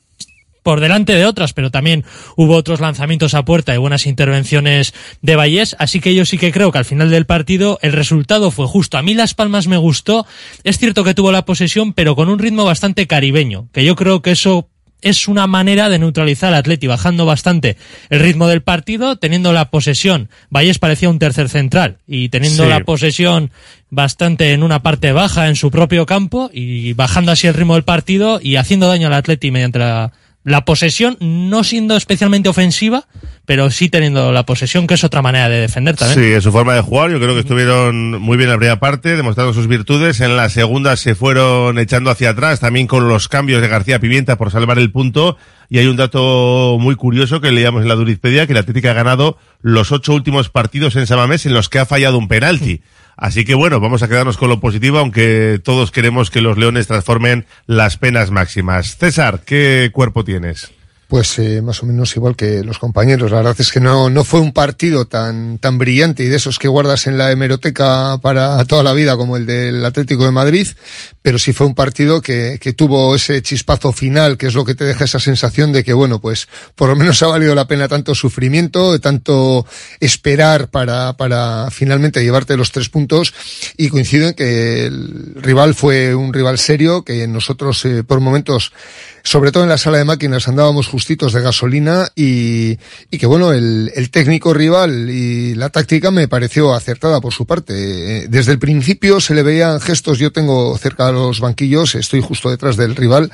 por delante de otras, pero también hubo otros lanzamientos a puerta y buenas intervenciones de Vallés, así que yo sí que creo que al final del partido el resultado fue justo. A mí Las Palmas me gustó, es cierto que tuvo la posesión, pero con un ritmo bastante caribeño, que yo creo que eso es una manera de neutralizar al Atleti, bajando bastante el ritmo del partido, teniendo la posesión. Vallés parecía un tercer central y teniendo Sí. la posesión bastante en una parte baja en su propio campo y bajando así el ritmo del partido y haciendo daño al Atleti mediante la, la posesión, no siendo especialmente ofensiva, pero sí teniendo la posesión, que es otra manera de defender también. Sí, en su forma de jugar, yo creo que estuvieron muy bien en la primera parte, demostrando sus virtudes. En la segunda se fueron echando hacia atrás, también con los cambios de García Pimienta por salvar el punto. Y hay un dato muy curioso que leíamos en la Durizpedia, que la Atlética ha ganado los ocho últimos partidos en Samamés en los que ha fallado un penalti. Así que bueno, vamos a quedarnos con lo positivo, aunque todos queremos que los leones transformen las penas máximas. César, ¿qué cuerpo tienes? Pues eh, más o menos igual que los compañeros. La verdad es que no, no fue un partido tan, tan brillante y de esos que guardas en la hemeroteca para toda la vida como el del Atlético de Madrid, pero sí fue un partido que, que tuvo ese chispazo final, que es lo que te deja esa sensación de que, bueno, pues por lo menos ha valido la pena tanto sufrimiento, tanto esperar para, para finalmente llevarte los tres puntos y coincido en que el rival fue un rival serio, que nosotros eh, por momentos sobre todo en la sala de máquinas andábamos justitos de gasolina y, y que bueno, el, el técnico rival y la táctica me pareció acertada por su parte. Eh, Desde el principio se le veían gestos, yo tengo cerca de los banquillos, estoy justo detrás del rival,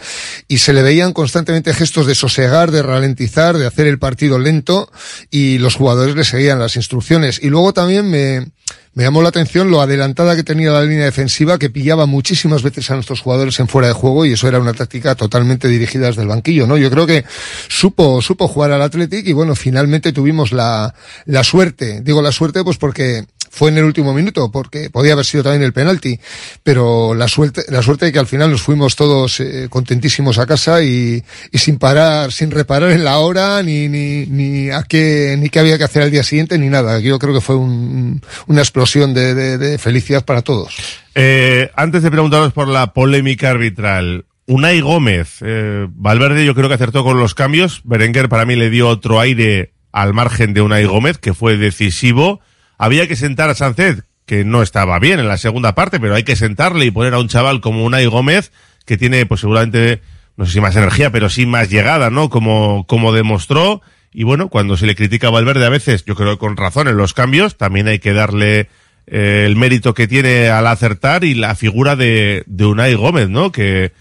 y se le veían constantemente gestos de sosegar, de ralentizar, de hacer el partido lento y los jugadores le seguían las instrucciones. Y luego también me, me llamó la atención lo adelantada que tenía la línea defensiva, que pillaba muchísimas veces a nuestros jugadores en fuera de juego y eso era una táctica totalmente dirigida desde el banquillo, ¿no? Yo creo que supo, supo jugar al Athletic y bueno, finalmente tuvimos la, la suerte. Digo la suerte pues porque fue en el último minuto, porque podía haber sido también el penalti, pero la suerte, la suerte de que al final nos fuimos todos eh, contentísimos a casa y, sin parar, sin reparar en la hora, ni, ni, ni a qué, ni qué había que hacer al día siguiente, ni nada. Yo creo que fue un, una explosión de felicidad para todos. Eh, antes de preguntaros por la polémica arbitral, Unai Gómez, eh, Valverde yo creo que acertó con los cambios, Berenguer para mí le dio otro aire al margen de Unai Gómez, que fue decisivo. Había que sentar a Sánchez, que no estaba bien en la segunda parte, pero hay que sentarle y poner a un chaval como Unai Gómez, que tiene pues seguramente, no sé si más energía, pero sí más llegada, ¿no? Como, como demostró. Y bueno, cuando se le critica a Valverde a veces, yo creo que con razón en los cambios, también hay que darle eh, el mérito que tiene al acertar y la figura de, de Unai Gómez, ¿no? Que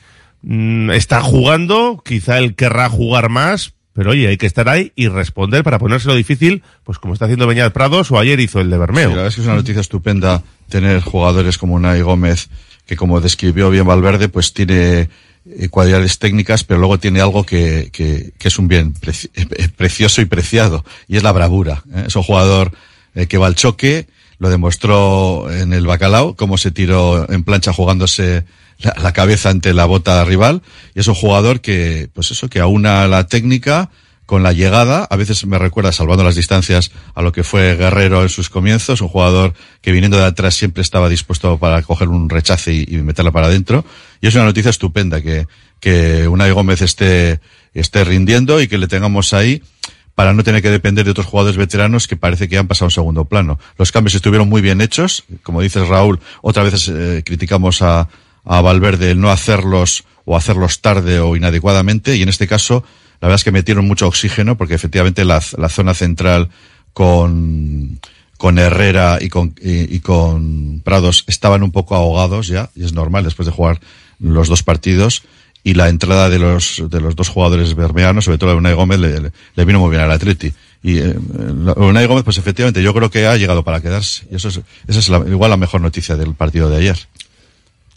mm, está jugando, quizá él querrá jugar más, pero oye, hay que estar ahí y responder para ponérselo difícil, pues como está haciendo Beñat Prados o ayer hizo el de Bermeo. Es que es una noticia estupenda tener jugadores como Unai Gómez, que como describió bien Valverde, pues tiene eh, cualidades técnicas, pero luego tiene algo que, que, que es un bien preci- precioso y preciado, y es la bravura. ¿eh? Es un jugador eh, que va al choque, lo demostró en el Bacalao, cómo se tiró en plancha jugándose la, cabeza ante la bota rival y es un jugador que, pues eso, que aúna la técnica con la llegada, a veces me recuerda, salvando las distancias, a lo que fue Guerrero en sus comienzos, un jugador que viniendo de atrás siempre estaba dispuesto para coger un rechace y, y meterla para adentro. Y es una noticia estupenda que, que Unai Gómez esté, esté rindiendo y que le tengamos ahí para no tener que depender de otros jugadores veteranos que parece que han pasado a un segundo plano. Los cambios estuvieron muy bien hechos, como dices Raúl, otra vez eh, criticamos a, a Valverde el no hacerlos o hacerlos tarde o inadecuadamente y en este caso la verdad es que metieron mucho oxígeno porque efectivamente la, la zona central con, con Herrera y con, y, con Prados estaban un poco ahogados ya, y es normal después de jugar los dos partidos, y la entrada de los, de los dos jugadores bermeanos, sobre todo de Unai Gómez, le vino muy bien al Atleti. Y eh, Unai Gómez, pues efectivamente, yo creo que ha llegado para quedarse. Y eso es, esa es la, igual la mejor noticia del partido de ayer.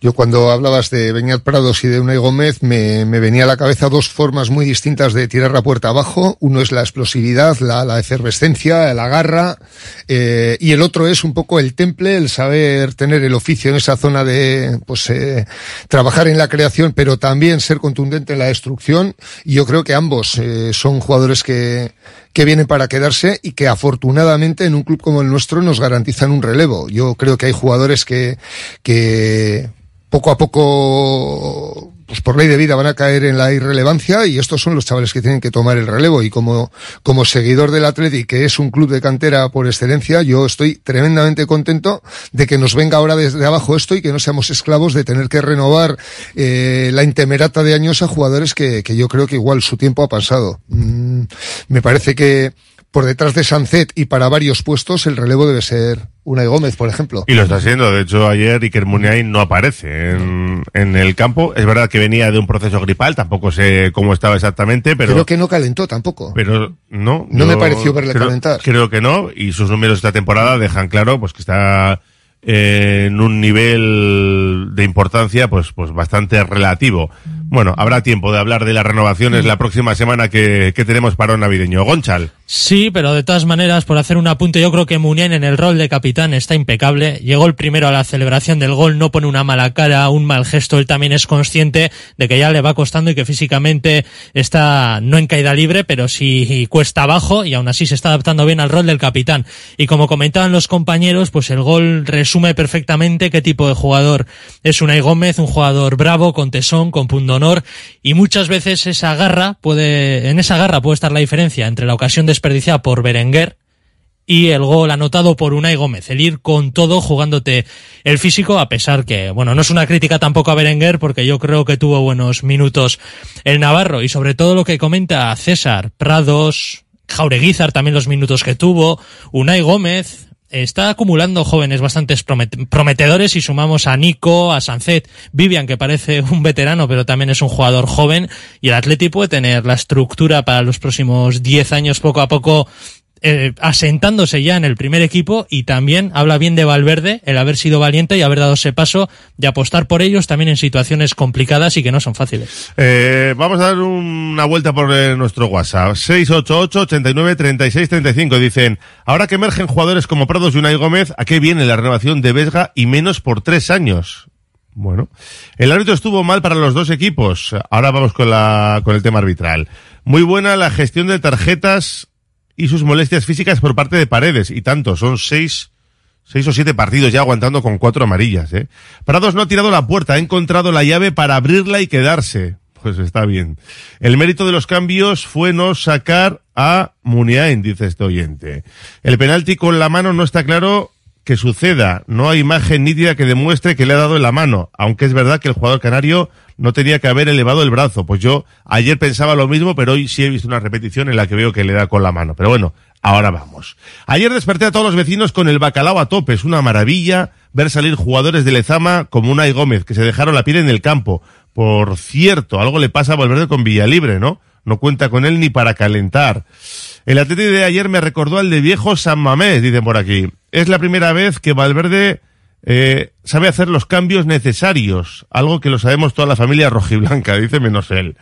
Yo cuando hablabas de Beñat Prados y de Unai Gómez me, me, venía a la cabeza dos formas muy distintas de tirar la puerta abajo. Uno es la explosividad, la, la efervescencia, la garra, eh, y el otro es un poco el temple, el saber tener el oficio en esa zona de, pues, eh, trabajar en la creación, pero también ser contundente en la destrucción. Y yo creo que ambos eh, son jugadores que, que vienen para quedarse y que afortunadamente en un club como el nuestro nos garantizan un relevo. Yo creo que hay jugadores que, que poco a poco, pues por ley de vida van a caer en la irrelevancia y estos son los chavales que tienen que tomar el relevo. Y como, como seguidor del Atleti, que es un club de cantera por excelencia, yo estoy tremendamente contento de que nos venga ahora desde abajo esto y que no seamos esclavos de tener que renovar eh, la intemerata de años a jugadores que, que yo creo que igual su tiempo ha pasado. Mm, me parece que por detrás de Sancet y para varios puestos el relevo debe ser Unai Gómez, por ejemplo. Y lo está haciendo. De hecho, ayer Iker Muniain no aparece en, en, el campo. Es verdad que venía de un proceso gripal, tampoco sé cómo estaba exactamente, pero... Creo que no calentó tampoco. Pero no. No me pareció verle creo, calentar. Creo que no, y sus números esta temporada dejan claro pues que está eh, en un nivel de importancia pues, pues bastante relativo. Bueno, habrá tiempo de hablar de las renovaciones la próxima semana que, que tenemos para un navideño. Gonchal. Sí, pero de todas maneras, por hacer un apunte, yo creo que Munien en el rol de capitán está impecable. Llegó el primero a la celebración del gol, no pone una mala cara, un mal gesto. Él también es consciente de que ya le va costando y que físicamente está no en caída libre, pero sí cuesta abajo y aún así se está adaptando bien al rol del capitán. Y como comentaban los compañeros, pues el gol resume perfectamente qué tipo de jugador es Unai Gómez, un jugador bravo, con tesón, con punto honor y muchas veces esa garra puede, en esa garra puede estar la diferencia entre la ocasión desperdiciada por Berenguer y el gol anotado por Unai Gómez, el ir con todo jugándote el físico, a pesar que, bueno, no es una crítica tampoco a Berenguer, porque yo creo que tuvo buenos minutos el Navarro, y sobre todo lo que comenta César, Prados, Jaureguizar también los minutos que tuvo, Unai Gómez, está acumulando jóvenes bastante prometedores y sumamos a Nico, a Sancet, Vivian que parece un veterano pero también es un jugador joven y el Atleti puede tener la estructura para los próximos 10 años poco a poco eh, asentándose ya en el primer equipo y también habla bien de Valverde el haber sido valiente y haber dado ese paso de apostar por ellos también en situaciones complicadas y que no son fáciles. Eh, vamos a dar una vuelta por eh, nuestro WhatsApp. 688-89-36-35. Dicen, ahora que emergen jugadores como Prados y Unai Gómez, ¿a qué viene la renovación de Vesga y menos por tres años? Bueno, el árbitro estuvo mal para los dos equipos. Ahora vamos con la, con el tema arbitral. Muy buena la gestión de tarjetas y sus molestias físicas por parte de Paredes. Y tanto, son seis, seis o siete partidos ya aguantando con cuatro amarillas, ¿eh? Prados no ha tirado la puerta, ha encontrado la llave para abrirla y quedarse. Pues está bien. El mérito de los cambios fue no sacar a Muniain, dice este oyente. El penalti con la mano no está claro que suceda. No hay imagen nítida que demuestre que le ha dado en la mano, aunque es verdad que el jugador canario no tenía que haber elevado el brazo. Pues yo ayer pensaba lo mismo, pero hoy sí he visto una repetición en la que veo que le da con la mano. Pero bueno, ahora vamos. Ayer desperté a todos los vecinos con el bacalao a tope. Es una maravilla ver salir jugadores de Lezama como Unai Gómez, que se dejaron la piel en el campo. Por cierto, algo le pasa a Valverde con Villalibre, ¿no? No cuenta con él ni para calentar. El Atlético de ayer me recordó al de viejo San Mamés, dicen por aquí. Es la primera vez que Valverde eh, sabe hacer los cambios necesarios, algo que lo sabemos toda la familia rojiblanca, dice menos él.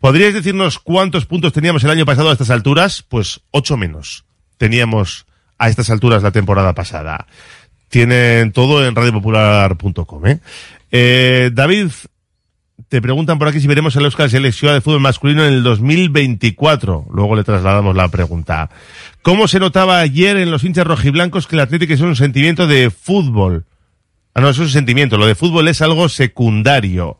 ¿Podríais decirnos cuántos puntos teníamos el año pasado a estas alturas? Pues ocho menos. Teníamos a estas alturas la temporada pasada. Tienen todo en radiopopular.com, ¿eh? Eh, David, te preguntan por aquí si veremos el Euskal Selección de fútbol masculino en el 2024. Luego le trasladamos la pregunta. ¿Cómo se notaba ayer en los hinchas rojiblancos que el Atlético es un sentimiento de fútbol? Ah, no, es un sentimiento. Lo de fútbol es algo secundario.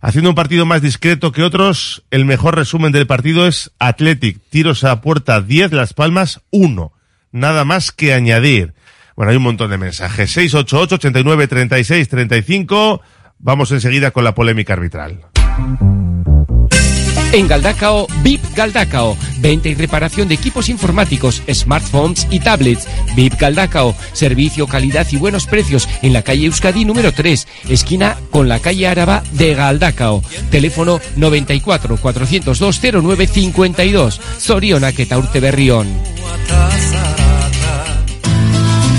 Haciendo un partido más discreto que otros, el mejor resumen del partido es Athletic. Tiros a puerta 10, Las Palmas 1. Nada más que añadir. Bueno, hay un montón de mensajes. 688 89 36 35. Vamos enseguida con la polémica arbitral. En Galdacao, VIP Galdacao. Venta y reparación de equipos informáticos, smartphones y tablets. VIP Galdacao. Servicio, calidad y buenos precios en la calle Euskadi número 3, esquina con la calle Áraba de Galdacao. Teléfono 94 402 0952. Soriona Urte Berrión.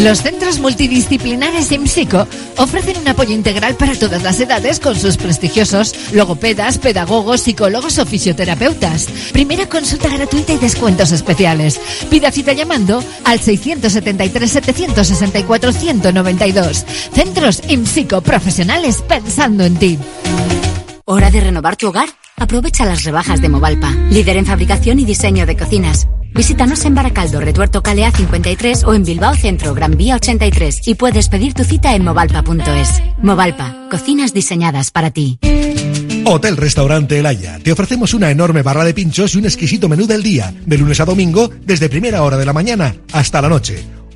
Los centros multidisciplinares IMSICO ofrecen un apoyo integral para todas las edades con sus prestigiosos logopedas, pedagogos, psicólogos o fisioterapeutas. Primera consulta gratuita y descuentos especiales. Pida cita llamando al 673-764-192. Centros IMSICO profesionales pensando en ti. ¿Hora de renovar tu hogar? Aprovecha las rebajas de Movalpa, líder en fabricación y diseño de cocinas. Visítanos en Baracaldo, Retuerto Calea 53 o en Bilbao Centro, Gran Vía 83 y puedes pedir tu cita en movalpa.es. Movalpa, cocinas diseñadas para ti. Hotel Restaurante El Haya. Te ofrecemos una enorme barra de pinchos y un exquisito menú del día, de lunes a domingo, desde primera hora de la mañana hasta la noche.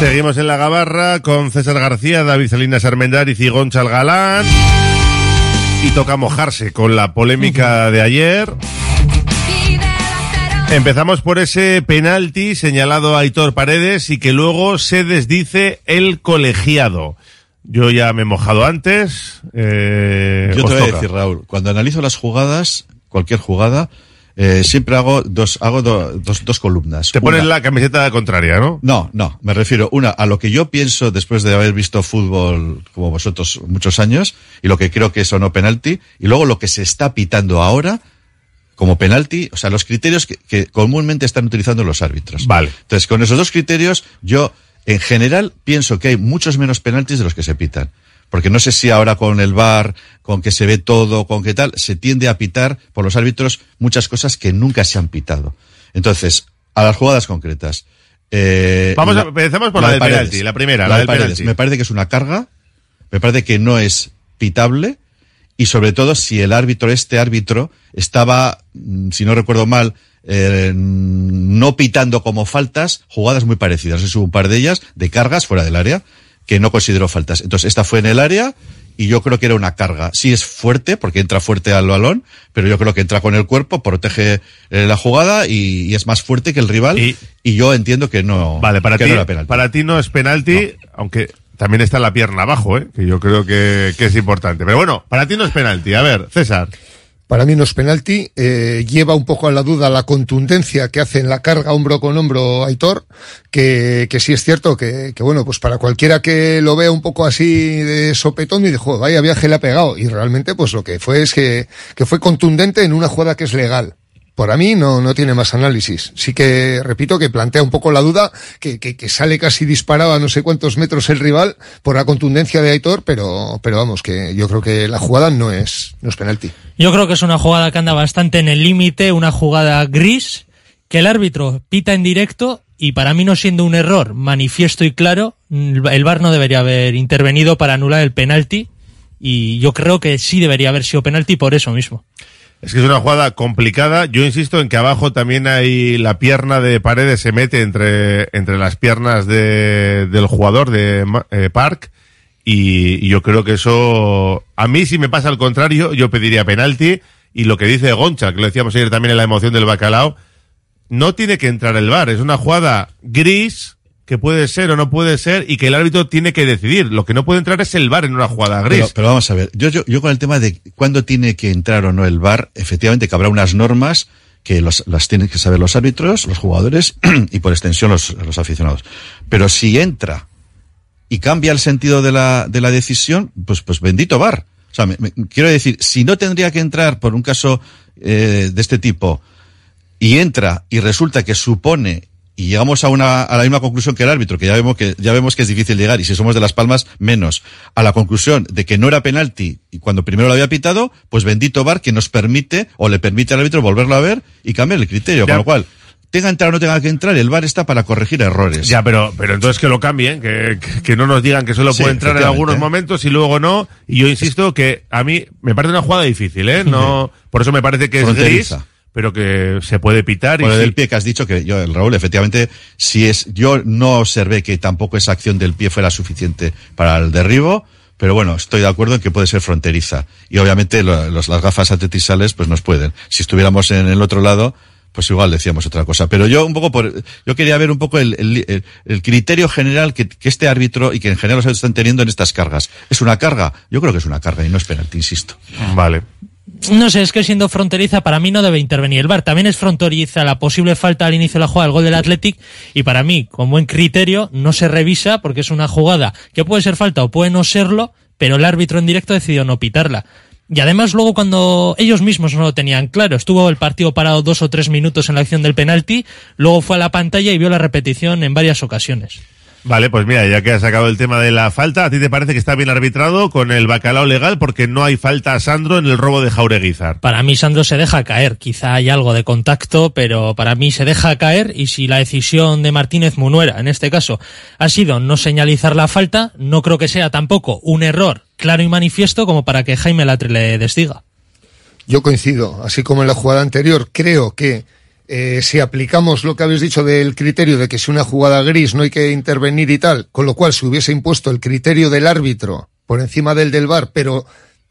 Seguimos en la gabarra con César García, David Salinas Armendariz y Gonchal Galán. Y toca mojarse con la polémica de ayer. Empezamos por ese penalti señalado a Aitor Paredes y que luego se desdice el colegiado. Yo ya me he mojado antes. eh, Yo te voy a decir, Raúl, cuando analizo las jugadas, cualquier jugada, eh, siempre hago dos, hago do- dos, dos columnas. Te pones la camiseta contraria, ¿no? No, no, me refiero, una, a lo que yo pienso después de haber visto fútbol como vosotros muchos años, y lo que creo que es o no penalti, y luego lo que se está pitando ahora como penalti, o sea, los criterios que, que comúnmente están utilizando los árbitros. Vale. Entonces, con esos dos criterios, yo, en general, pienso que hay muchos menos penaltis de los que se pitan. Porque no sé si ahora con el VAR, con que se ve todo, con qué tal, se tiende a pitar por los árbitros muchas cosas que nunca se han pitado. Entonces, a las jugadas concretas. Eh, Vamos a- empecemos por la de del Paredes. penalti, la primera, la de del penalti. Me parece que es una carga, me parece que no es pitable y sobre todo si el árbitro, este árbitro, estaba, mm, si no recuerdo mal, eh, no pitando como faltas jugadas muy parecidas. Es un par de ellas de cargas fuera del área que no consideró faltas. Entonces, esta fue en el área y yo creo que era una carga. Sí es fuerte, porque entra fuerte al balón, pero yo creo que entra con el cuerpo, protege eh, la jugada y, y es más fuerte que el rival. Y, yo entiendo que no, Vale, para que ti, no era penalti. para ti no es penalti, aunque también está la pierna abajo, ¿eh? que yo creo que, que es importante. Pero bueno, para ti no es penalti. A ver, César. Para mí no es penalti, eh, lleva un poco a la duda la contundencia que hace en la carga hombro con hombro Aitor, que, que sí es cierto que, que bueno, pues para cualquiera que lo vea un poco así de sopetón y de joder, vaya viaje le ha pegado. Y realmente pues lo que fue es que, que fue contundente en una jugada que es legal. Por mí no, no tiene más análisis. Sí que, repito, que plantea un poco la duda, que, que, que, sale casi disparado a no sé cuántos metros el rival por la contundencia de Aitor, pero, pero vamos, que yo creo que la jugada no es, no es penalti. Yo creo que es una jugada que anda bastante en el límite, una jugada gris, que el árbitro pita en directo y para mí no siendo un error manifiesto y claro, el VAR no debería haber intervenido para anular el penalti y yo creo que sí debería haber sido penalti por eso mismo. Es que es una jugada complicada. Yo insisto en que abajo también hay la pierna de Paredes se mete entre, entre las piernas de, del jugador de eh, Park. Y, yo creo que eso, a mí si me pasa al contrario, yo pediría penalti. Y lo que dice Goncha, que lo decíamos ayer también en la emoción del bacalao, no tiene que entrar el bar. Es una jugada gris, que puede ser o no puede ser y que el árbitro tiene que decidir. Lo que no puede entrar es el VAR en una jugada gris. Pero, pero vamos a ver, yo, yo, yo con el tema de cuándo tiene que entrar o no el VAR, efectivamente que habrá unas normas que los, las tienen que saber los árbitros, los jugadores y por extensión los, los aficionados. Pero si entra y cambia el sentido de la, de la decisión, pues, pues bendito VAR. O sea, me, quiero decir, si no tendría que entrar por un caso eh, de este tipo y entra y resulta que supone y llegamos a una a la misma conclusión que el árbitro, que ya vemos que ya vemos que es difícil llegar y si somos de las Palmas menos a la conclusión de que no era penalti y cuando primero lo había pitado, pues bendito VAR que nos permite o le permite al árbitro volverlo a ver y cambiar el criterio, ya. con lo cual tenga entrar o no tenga que entrar, el VAR está para corregir errores. Ya, pero, pero entonces que lo cambien, que, que no nos digan que solo sí, puede entrar en algunos momentos y luego no. Y yo insisto que a mí me parece una jugada difícil, ¿eh? No, por eso me parece que es gris pero que se puede pitar. Por y del sí. pie que has dicho que yo, el Raúl, efectivamente, si es, yo no observé que tampoco esa acción del pie fuera suficiente para el derribo, pero bueno, estoy de acuerdo en que puede ser fronteriza. Y obviamente lo, los, las gafas atletisales pues nos pueden. Si estuviéramos en el otro lado, pues igual decíamos otra cosa. Pero yo un poco por, yo quería ver un poco el, el, el criterio general que, que, este árbitro y que en general los están teniendo en estas cargas. ¿Es una carga? Yo creo que es una carga y no es penalti, insisto. Vale. No sé, es que siendo fronteriza para mí no debe intervenir el VAR. También es fronteriza la posible falta al inicio de la jugada, el gol del Athletic, y para mí, con buen criterio, no se revisa porque es una jugada que puede ser falta o puede no serlo, pero el árbitro en directo decidió no pitarla. Y además luego cuando ellos mismos no lo tenían claro, estuvo el partido parado dos o tres minutos en la acción del penalti, luego fue a la pantalla y vio la repetición en varias ocasiones. Vale, pues mira, ya que has sacado el tema de la falta, ¿a ti te parece que está bien arbitrado con el bacalao legal porque no hay falta a Sandro en el robo de Jaureguizar? Para mí Sandro se deja caer, quizá hay algo de contacto, pero para mí se deja caer y si la decisión de Martínez Munuera, en este caso, ha sido no señalizar la falta, no creo que sea tampoco un error claro y manifiesto como para que Jaime Latre le desdiga. Yo coincido, así como en la jugada anterior, creo que eh, si aplicamos lo que habéis dicho del criterio de que si una jugada gris no hay que intervenir y tal, con lo cual se hubiese impuesto el criterio del árbitro por encima del del VAR, pero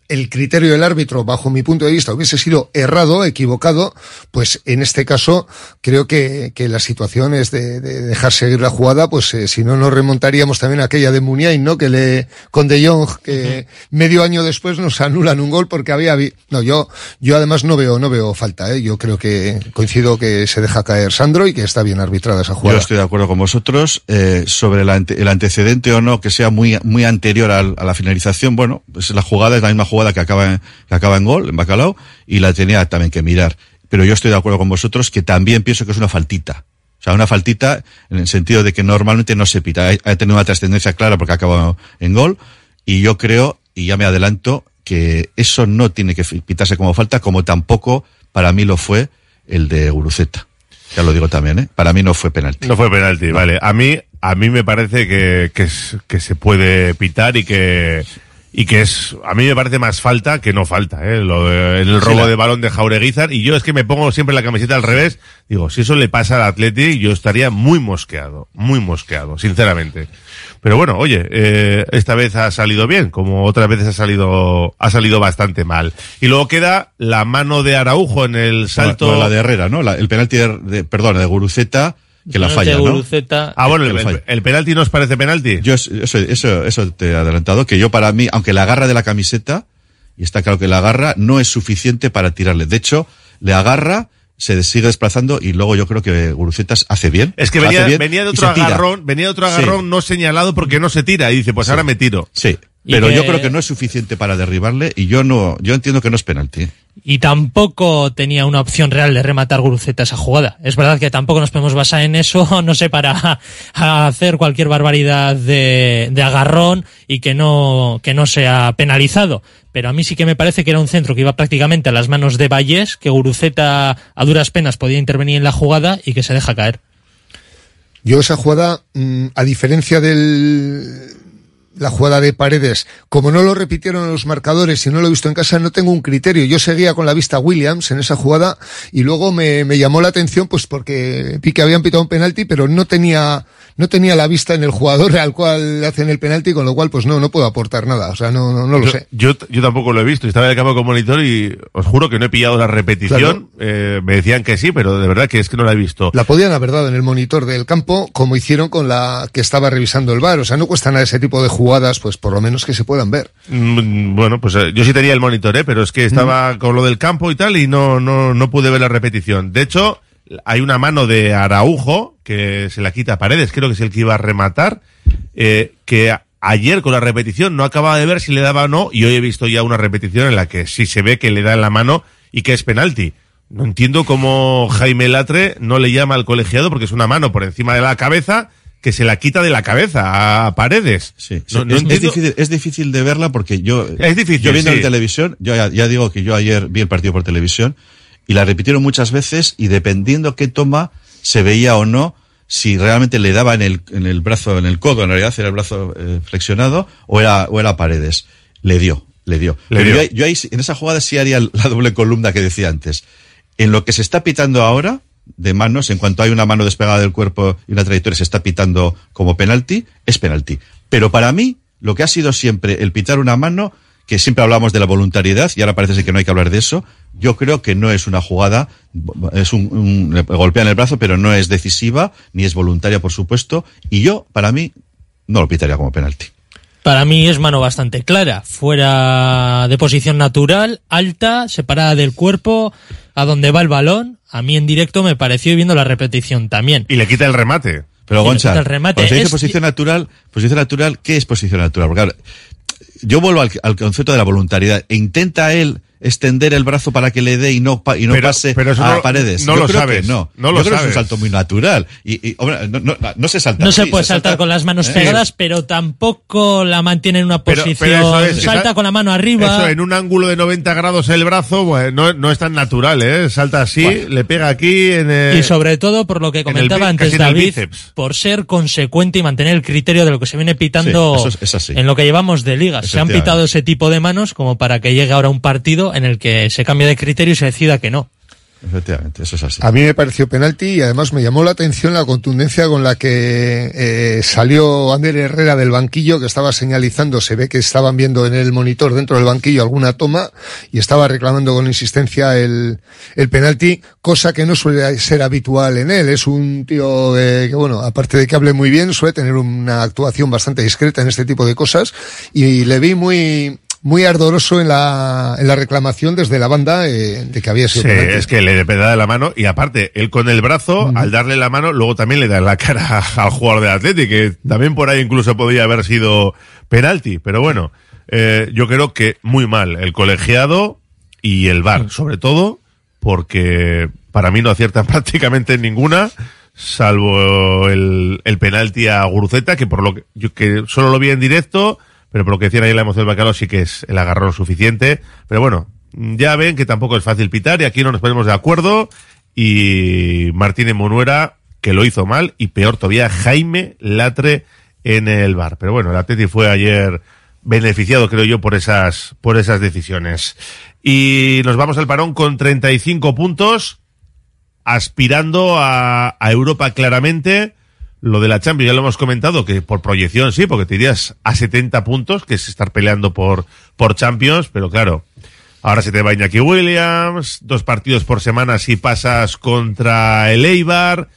el criterio del árbitro, bajo mi punto de vista, hubiese sido errado, equivocado, pues en este caso creo que, que la situación es de, de, dejar seguir la jugada, pues eh, si no nos remontaríamos también a aquella de Muniain, ¿no? Que le, con De Jong, que medio año después nos anulan un gol porque había, no, yo, yo además no veo, no veo falta, ¿eh? Yo creo que coincido que se deja caer Sandro y que está bien arbitrada esa jugada. Yo estoy de acuerdo con vosotros, eh, sobre la, el antecedente o no, que sea muy, muy anterior a, a la finalización, bueno, pues la jugada es la misma jugada que acaba, en, que acaba en gol, en Bacalao, y la tenía también que mirar. Pero yo estoy de acuerdo con vosotros que también pienso que es una faltita. O sea, una faltita en el sentido de que normalmente no se pita. Ha, ha tenido una trascendencia clara porque ha acabado en gol. Y yo creo, y ya me adelanto, que eso no tiene que pitarse como falta, como tampoco para mí lo fue el de Guruceta. Ya lo digo también, ¿eh? Para mí no fue penalti. No fue penalti, no. vale. A mí, a mí me parece que, que, que se puede pitar y que, y que es, a mí me parece más falta que no falta, ¿eh? Lo de- el robo la- de balón de Jaureguizar, y yo es que me pongo siempre la camiseta al revés, digo, si eso le pasa al Atleti, yo estaría muy mosqueado, muy mosqueado, sinceramente. Pero bueno, oye, eh, esta vez ha salido bien, como otras veces ha salido, ha salido bastante mal. Y luego queda la mano de Araujo en el salto. Bueno, la de Herrera, ¿no? La- el penalti de, de- perdón, de Guruceta, que la falla, ¿no? Ah, bueno, el, penalti no os parece penalti. Yo eso, eso, eso te he adelantado, que yo para mí, aunque la agarra de la camiseta, y está claro que la agarra, no es suficiente para tirarle. De hecho, le agarra, se sigue desplazando y luego yo creo que Gurucetas hace bien. Es que venía, bien venía de otro agarrón, venía de otro Sí. agarrón no señalado porque no se tira y dice, pues ahora me tiro. Sí. Pero que- yo creo que no es suficiente para derribarle y yo no, yo entiendo que no es penalti. Y tampoco tenía una opción real de rematar Guruceta esa jugada. Es verdad que tampoco nos podemos basar en eso, no sé, para hacer cualquier barbaridad de, de agarrón y que no, que no sea penalizado. Pero a mí sí que me parece que era un centro que iba prácticamente a las manos de Vallés, que Guruceta a duras penas podía intervenir en la jugada y que se deja caer. Yo esa jugada, mm, a diferencia del la jugada de Paredes, como no lo repitieron en los marcadores y no lo he visto en casa, no tengo un criterio. Yo seguía con la vista Williams en esa jugada y luego me, me llamó la atención pues porque vi que habían pitado un penalti, pero no tenía no tenía la vista en el jugador al cual hacen el penalti, con lo cual pues no no puedo aportar nada, o sea, no no, no lo yo, sé. Yo, yo tampoco lo he visto. Estaba en el campo con monitor y os juro que no he pillado la repetición. Eh, me decían que sí, pero de verdad que es que no la he visto. La podían haber dado en el monitor del campo, como hicieron con la que estaba revisando el bar. O sea, no cuesta nada ese tipo de jugadas, pues por lo menos que se puedan ver. Mm, Bueno, pues eh, yo sí tenía el monitor, ¿eh? pero es que estaba con lo del campo y tal y no, no, no pude ver la repetición. De hecho, hay una mano de Araujo que se la quita a Paredes, creo que es el que iba a rematar, eh, que ayer con la repetición no acababa de ver si le daba o no y hoy he visto ya una repetición en la que sí se ve que le da en la mano y que es penalti. No entiendo cómo Jaime Latre no le llama al colegiado porque es una mano por encima de la cabeza que se la quita de la cabeza a Paredes. Sí, No- no es, difícil, es difícil de verla porque yo, Es difícil, yo viendo sí. en televisión, yo ya, ya digo que yo ayer vi el partido por televisión y la repitieron muchas veces y dependiendo qué toma se veía o no si realmente le daba en el, en el brazo, en el codo, en realidad era el brazo eh, flexionado o era, o era Paredes. Le dio, le dio. Le Pero dio. Yo, ahí- yo ahí, en esa jugada sí haría la doble columna que decía antes. En lo que se está pitando ahora, de manos, en cuanto hay una mano despegada del cuerpo y una trayectoria se está pitando como penalti, es penalti. Pero para mí, lo que ha sido siempre el pitar una mano, que siempre hablamos de la voluntariedad, y ahora parece que no hay que hablar de eso, yo creo que no es una jugada, es un, un golpea en el brazo, pero no es decisiva, ni es voluntaria, por supuesto, y yo, para mí, no lo pitaría como penalti. Para mí es mano bastante clara, fuera de posición natural, alta, separada del cuerpo, a donde va el balón. A mí en directo me pareció y viendo la repetición también. Y le quita el remate. Pero Goncha, el remate. cuando se dice Es- posición natural, posición natural, ¿qué es posición natural? Porque claro, yo vuelvo al, al concepto de la voluntariedad. E intenta él extender el brazo para que le dé y no, pa- y no Pero- pase pero eso a no- paredes. no Yo lo creo sabes, que no. no lo creo que es sabes. un salto muy natural. Y, y, hombre, no, no, no se salta No se puede saltar salta- con las manos Eh, pegadas, pero tampoco la mantiene en una posición. pero eso es- salta esa- con la mano arriba. Eso en un ángulo de 90 grados el brazo, pues, no, no es tan natural, ¿eh? Salta así, le pega aquí en el... Y sobre todo, por lo que el comentaba antes David, por ser consecuente y mantener el criterio de lo que se viene pitando Sí, eso es- es así. en lo que llevamos de liga. Se han pitado ese tipo de manos como para que llegue ahora un partido en el que se cambie de criterio y se decida que no. Efectivamente, eso es así. A mí me pareció penalti y además me llamó la atención la contundencia con la que eh, salió Ander Herrera del banquillo que estaba señalizando, se ve que estaban viendo en el monitor dentro del banquillo alguna toma y estaba reclamando con insistencia el, el penalti, cosa que no suele ser habitual en él. Es un tío eh, que, bueno, aparte de que hable muy bien, suele tener una actuación bastante discreta en este tipo de cosas y le vi muy muy ardoroso en la, en la reclamación desde la banda eh, de que había sido Sí, penalti. es que le de la mano y aparte, él con el brazo, al darle la mano, luego también le da en la cara al jugador del Atleti, que también por ahí incluso podría haber sido penalti. Pero bueno, eh, yo creo que muy mal el colegiado y el VAR, sobre todo, porque para mí no aciertan prácticamente en ninguna, salvo el, el penalti a Guruceta, que por lo que, yo que solo lo vi en directo, pero por lo que decían ahí la emoción del bacalao sí que es el agarrón suficiente. Pero bueno, ya ven que tampoco es fácil pitar y aquí no nos ponemos de acuerdo. Y Martínez Monuera, que lo hizo mal, y peor todavía, Jaime Latre en el bar. Pero bueno, el Atleti fue ayer beneficiado, creo yo, por esas, por esas decisiones. Y nos vamos al parón con 35 puntos, aspirando a, a Europa claramente. Lo de la Champions ya lo hemos comentado, que por proyección sí, porque te irías a 70 puntos, que es estar peleando por, por Champions, pero claro, ahora se te va Iñaki Williams, dos partidos por semana si pasas contra el Eibar,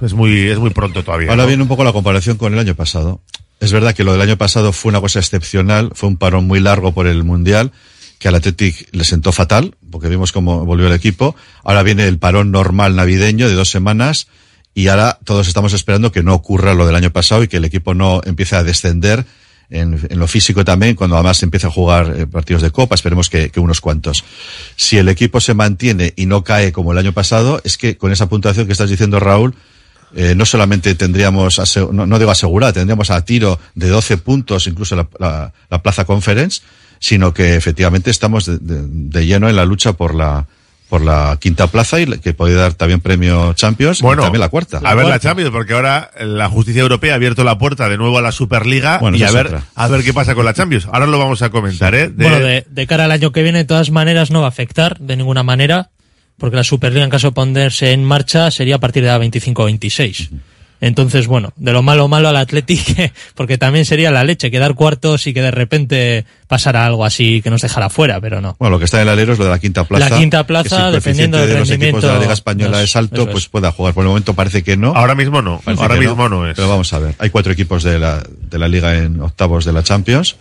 es muy, es muy pronto todavía. Ahora ¿no? viene un poco la comparación con el año pasado. Es verdad que lo del año pasado fue una cosa excepcional, fue un parón muy largo por el Mundial, que al Athletic le sentó fatal, porque vimos cómo volvió el equipo. Ahora viene el parón normal navideño de dos semanas, y ahora todos estamos esperando que no ocurra lo del año pasado y que el equipo no empiece a descender en, en lo físico también, cuando además empieza a jugar eh, partidos de copa, esperemos que, unos cuantos. Si el equipo se mantiene y no cae como el año pasado, es que con esa puntuación que estás diciendo, Raúl, eh, no solamente tendríamos, no, no digo asegurada, tendríamos a tiro de 12 puntos, incluso la, la- la Plaza Conference, sino que efectivamente estamos de- de lleno en la lucha por la por la quinta plaza y que puede dar también premio Champions Bueno, y también la cuarta. A ver la Champions, porque ahora la justicia europea ha abierto la puerta de nuevo a la Superliga Bueno, y a ver, otra. a ver qué pasa con la Champions. Ahora lo vamos a comentar, ¿eh? De- Bueno, de, de cara al año que viene, de todas maneras, no va a afectar de ninguna manera, porque la Superliga, en caso de ponerse en marcha, sería a partir de la 25-26. Entonces, bueno, de lo malo malo al Athletic, porque también sería la leche, quedar cuartos y que de repente pasara algo así que nos dejara fuera, pero no. Bueno, lo que está en el alero es lo de la quinta plaza. La quinta plaza, si dependiendo del de los equipos de la rendimiento, Liga Española eso es alto, es. pues pueda jugar. Por el momento parece que no. Ahora mismo no. Parece Ahora mismo no es. Pero vamos a ver. Hay cuatro equipos de la, de la Liga en octavos de la Champions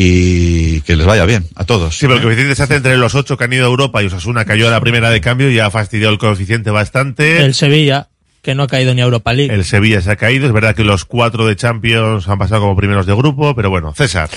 y que les vaya bien a todos. Sí, pero el coeficiente se hace entre los ocho que han ido a Europa y Osasuna cayó a la primera de cambio y ha fastidiado el coeficiente bastante. El Sevilla, que no ha caído ni a Europa League. El Sevilla se ha caído. Es verdad que los cuatro de Champions han pasado como primeros de grupo, pero bueno, César.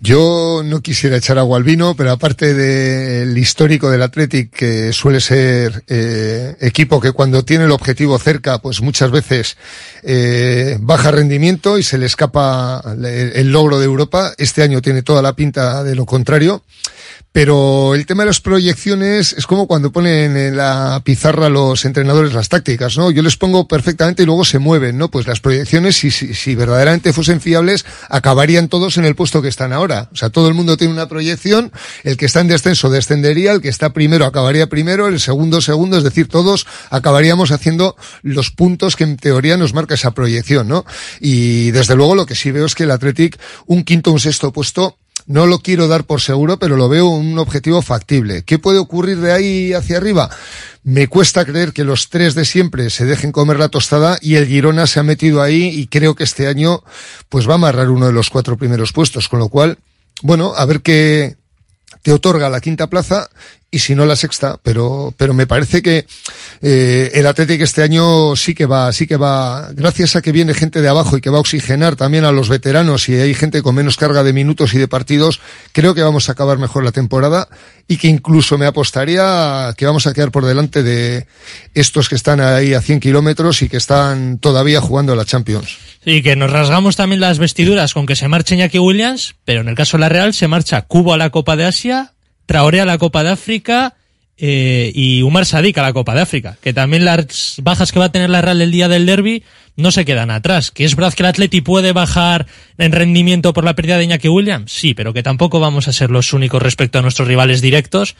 Yo no quisiera echar agua al vino, pero aparte del histórico del Athletic, que suele ser eh, equipo que cuando tiene el objetivo cerca, pues muchas veces eh, baja rendimiento y se le escapa el, el logro de Europa. Este año tiene toda la pinta de lo contrario. Pero el tema de las proyecciones es como cuando ponen en la pizarra los entrenadores las tácticas, ¿no? Yo les pongo perfectamente y luego se mueven, ¿no? Pues las proyecciones, si, si, si verdaderamente fuesen fiables, acabarían todos en el puesto que están ahora. O sea, todo el mundo tiene una proyección, el que está en descenso descendería, el que está primero acabaría primero, el segundo segundo, es decir, todos acabaríamos haciendo los puntos que en teoría nos marca esa proyección, ¿no? Y desde luego lo que sí veo es que el Athletic, un quinto, un sexto puesto, no lo quiero dar por seguro, pero lo veo un objetivo factible. ¿Qué puede ocurrir de ahí hacia arriba? Me cuesta creer que los tres de siempre se dejen comer la tostada y el Girona se ha metido ahí y creo que este año pues va a amarrar uno de los cuatro primeros puestos, con lo cual, bueno, a ver qué te otorga la quinta plaza y si no la sexta, pero, pero me parece que eh, el Atlético este año sí que va, sí que va, gracias a que viene gente de abajo y que va a oxigenar también a los veteranos y hay gente con menos carga de minutos y de partidos, creo que vamos a acabar mejor la temporada y que incluso me apostaría que vamos a quedar por delante de estos que están ahí a 100 kilómetros y que están todavía jugando la Champions. Y que nos rasgamos también las vestiduras con que se marche Iñaki Williams, pero en el caso de la Real se marcha Cubo a la Copa de Asia, Traoré a la Copa de África eh, y Umar Sadik a la Copa de África. Que también las bajas que va a tener la Real el día del derby no se quedan atrás. Que es verdad que el Atleti puede bajar en rendimiento por la pérdida de Iñaki Williams, sí, pero que tampoco vamos a ser los únicos respecto a nuestros rivales directos.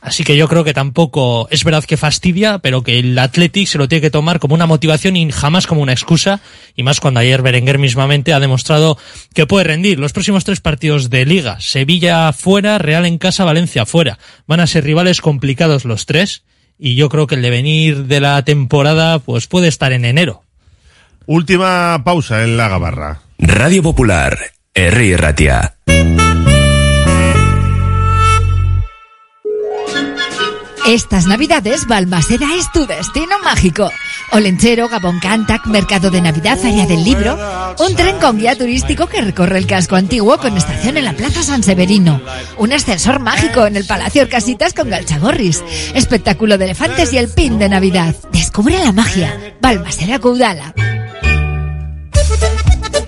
Así que yo creo que tampoco es verdad que fastidia, pero que el Athletic se lo tiene que tomar como una motivación y jamás como una excusa. Y más cuando ayer Berenguer mismamente ha demostrado que puede rendir. Los próximos tres partidos de Liga, Sevilla fuera, Real en casa, Valencia fuera. Van a ser rivales complicados los tres. Y yo creo que el devenir de la temporada pues puede estar en enero. Última pausa en la gabarra. Radio Popular, R. Ratia. Estas navidades Balmaseda es tu destino mágico. Olenchero, Gabón Cantac, Mercado de Navidad, Feria del Libro, un tren con guía turístico que recorre el casco antiguo con estación en la Plaza San Severino, un ascensor mágico en el Palacio Orcasitas con Galchagorris, espectáculo de elefantes y el pin de Navidad. Descubre la magia. Balmaseda Caudala.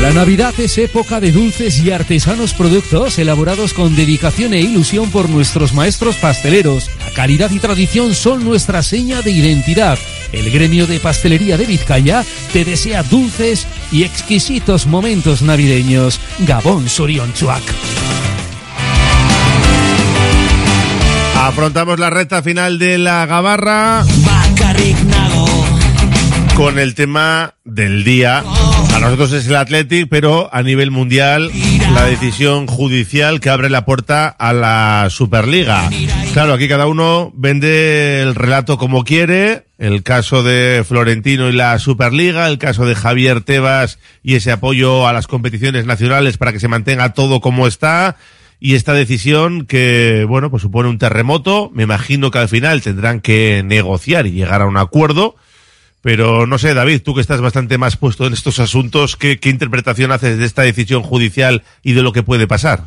La Navidad es época de dulces y artesanos productos elaborados con dedicación e ilusión por nuestros maestros pasteleros. La calidad y tradición son nuestra seña de identidad. El gremio de pastelería de Vizcaya te desea dulces y exquisitos momentos navideños. Gabón Surionchuac. Afrontamos la recta final de la Gabarra con el tema del día. A nosotros es el Athletic, pero a nivel mundial la decisión judicial que abre la puerta a la Superliga. Claro, aquí cada uno vende el relato como quiere. El caso de Florentino y la Superliga, el caso de Javier Tebas y ese apoyo a las competiciones nacionales para que se mantenga todo como está. Y esta decisión que, bueno, pues supone un terremoto. Me imagino que al final tendrán que negociar y llegar a un acuerdo. Pero no sé, David, tú que estás bastante más puesto en estos asuntos, ¿qué, interpretación haces de esta decisión judicial y de lo que puede pasar?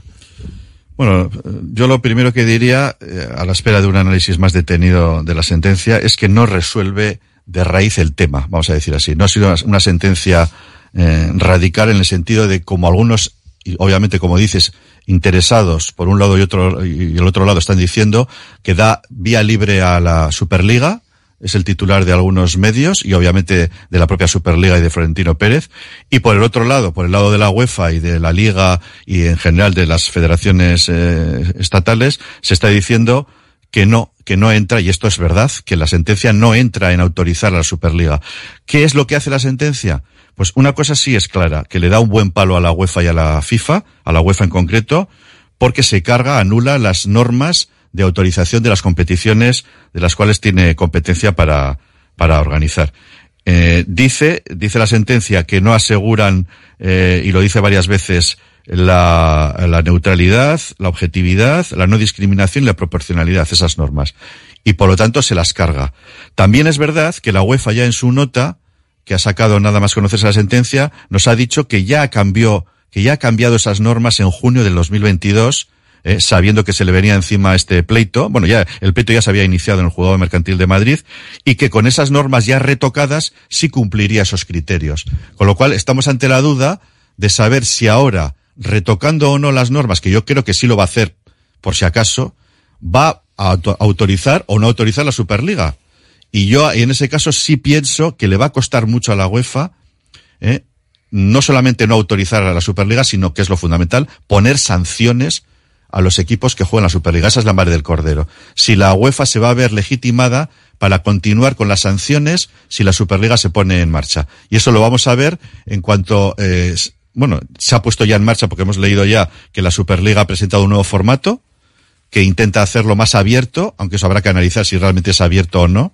Bueno, yo lo primero que diría, eh, a la espera de un análisis más detenido de la sentencia, es que no resuelve de raíz el tema, vamos a decir así. No ha sido una, sentencia eh, radical en el sentido de como algunos, obviamente como dices, interesados por un lado y otro y el otro lado están diciendo que da vía libre a la Superliga, es el titular de algunos medios y obviamente de la propia Superliga y de Florentino Pérez. Y por el otro lado, por el lado de la UEFA y de la Liga y en general de las federaciones eh, estatales, se está diciendo que no, que no entra, y esto es verdad, que la sentencia no entra en autorizar a la Superliga. ¿Qué es lo que hace la sentencia? Pues una cosa sí es clara, que le da un buen palo a la UEFA y a la FIFA, a la UEFA en concreto, porque se carga, anula las normas de autorización de las competiciones de las cuales tiene competencia para, para organizar. Eh, dice, dice la sentencia que no aseguran, eh, y lo dice varias veces, la, la neutralidad, la objetividad, la no discriminación y la proporcionalidad, esas normas. Y por lo tanto se las carga. También es verdad que la UEFA ya en su nota, que ha sacado nada más conocerse la sentencia, nos ha dicho que ya cambió, que ya ha cambiado esas normas en junio del 2022, eh, sabiendo que se le venía encima este pleito, bueno, ya el pleito ya se había iniciado en el juzgado mercantil de Madrid, y que con esas normas ya retocadas sí cumpliría esos criterios. Con lo cual estamos ante la duda de saber si ahora, retocando o no las normas, que yo creo que sí lo va a hacer, por si acaso, va a auto- autorizar o no autorizar la Superliga. Y yo en ese caso sí pienso que le va a costar mucho a la UEFA, ¿eh? no solamente no autorizar a la Superliga, sino que es lo fundamental, poner sanciones a los equipos que juegan la Superliga. Esa es la madre del cordero. Si la UEFA se va a ver legitimada para continuar con las sanciones si la Superliga se pone en marcha. Y eso lo vamos a ver en cuanto, eh, bueno, se ha puesto ya en marcha porque hemos leído ya que la Superliga ha presentado un nuevo formato que intenta hacerlo más abierto, aunque eso habrá que analizar si realmente es abierto o no.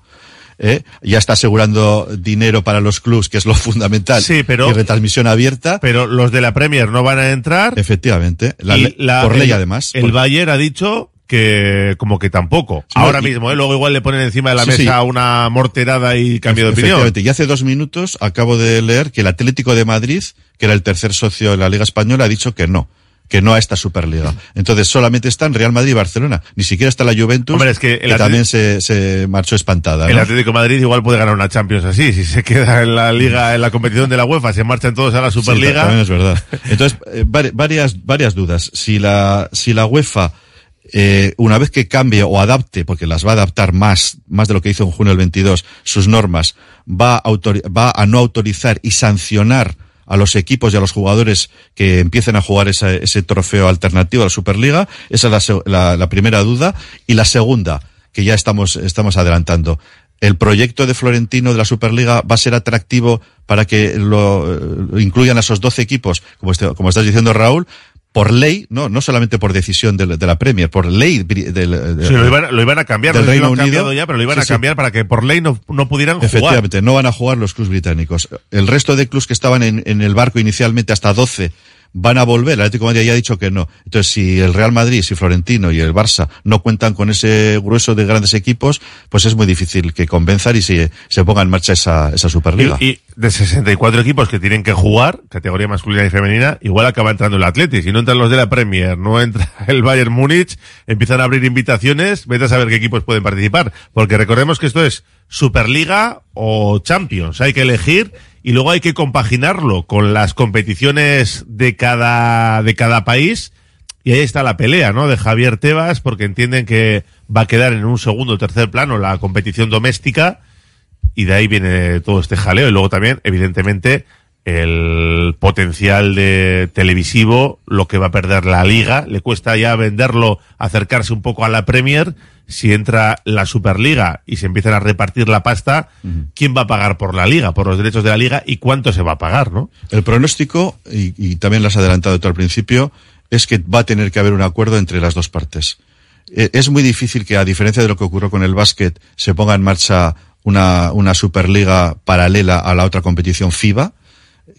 ¿Eh? ya está asegurando dinero para los clubs, que es lo fundamental, Sí, pero- y retransmisión abierta. Pero los de la Premier no van a entrar. Efectivamente, la y la- por ley el- además. El Por- Bayern ha dicho que como que tampoco. Sí, Ahora y- mismo, ¿eh? luego igual le ponen encima de la Sí, mesa sí. una morterada y cambio de opinión. Efectivamente. Y hace dos minutos acabo de leer que el Atlético de Madrid, que era el tercer socio de la Liga Española, ha dicho que no. Que no a esta Superliga. Entonces solamente están Real Madrid y Barcelona. Ni siquiera está la Juventus, Hombre, es que el Atlético- también se, se marchó espantada. El. Atlético de Madrid igual puede ganar una Champions así. Si se queda en la liga, en la competición de la UEFA, se marchan todos a la Sí, Superliga. también es verdad. Entonces, eh, vari- varias, varias dudas. Si la, si la UEFA, eh, una vez que cambie o adapte, porque las va a adaptar más, más de lo que hizo en junio del 22, sus normas, va a, va a no autorizar y sancionar a los equipos y a los jugadores que empiecen a jugar ese trofeo alternativo a la Superliga. Esa es la la, la primera duda. Y la segunda, que ya estamos, estamos adelantando. ¿El proyecto de Florentino de la Superliga va a ser atractivo para que lo, eh, incluyan a esos 12 equipos, como, este- como estás diciendo Raúl? Por ley, no, no solamente por decisión de, la- de la Premier, por ley del, de- Sí, lo, iban, lo iban a cambiar, del lo Reino han cambiado Unido. ya, pero lo iban Sí, a sí. cambiar para que por ley no, no pudieran jugar. Efectivamente, no van a jugar los clubes británicos. El resto de clubes que estaban en, en el barco inicialmente hasta 12 van a volver. El Atlético Madrid ya ha dicho que no. Entonces, si el Real Madrid, si Florentino y el Barça no cuentan con ese grueso de grandes equipos, pues es muy difícil que convenzan y se, ponga en marcha esa, esa Superliga. Y, y de 64 equipos que tienen que jugar, categoría masculina y femenina, igual acaba entrando el Atleti. Si no entran los de la Premier, no entra el Bayern Múnich, empiezan a abrir invitaciones, vete a saber qué equipos pueden participar. Porque recordemos que esto es Superliga o Champions. Hay que elegir y luego hay que compaginarlo con las competiciones de cada, de cada país. Y ahí está la pelea, ¿no? De Javier Tebas, porque entienden que va a quedar en un segundo o tercer plano la competición doméstica y de ahí viene todo este jaleo. Y luego también, evidentemente, el potencial de televisivo, lo que va a perder la liga. Le cuesta ya venderlo, acercarse un poco a la Premier. Si entra la Superliga y se empiezan a repartir la pasta, ¿quién va a pagar por la liga, por los derechos de la liga y cuánto se va a pagar, no? El pronóstico, y, y también lo has adelantado tú al principio, es que va a tener que haber un acuerdo entre las dos partes. Eh, Es muy difícil que, a diferencia de lo que ocurrió con el básquet, se ponga en marcha una, una Superliga paralela a la otra competición FIBA,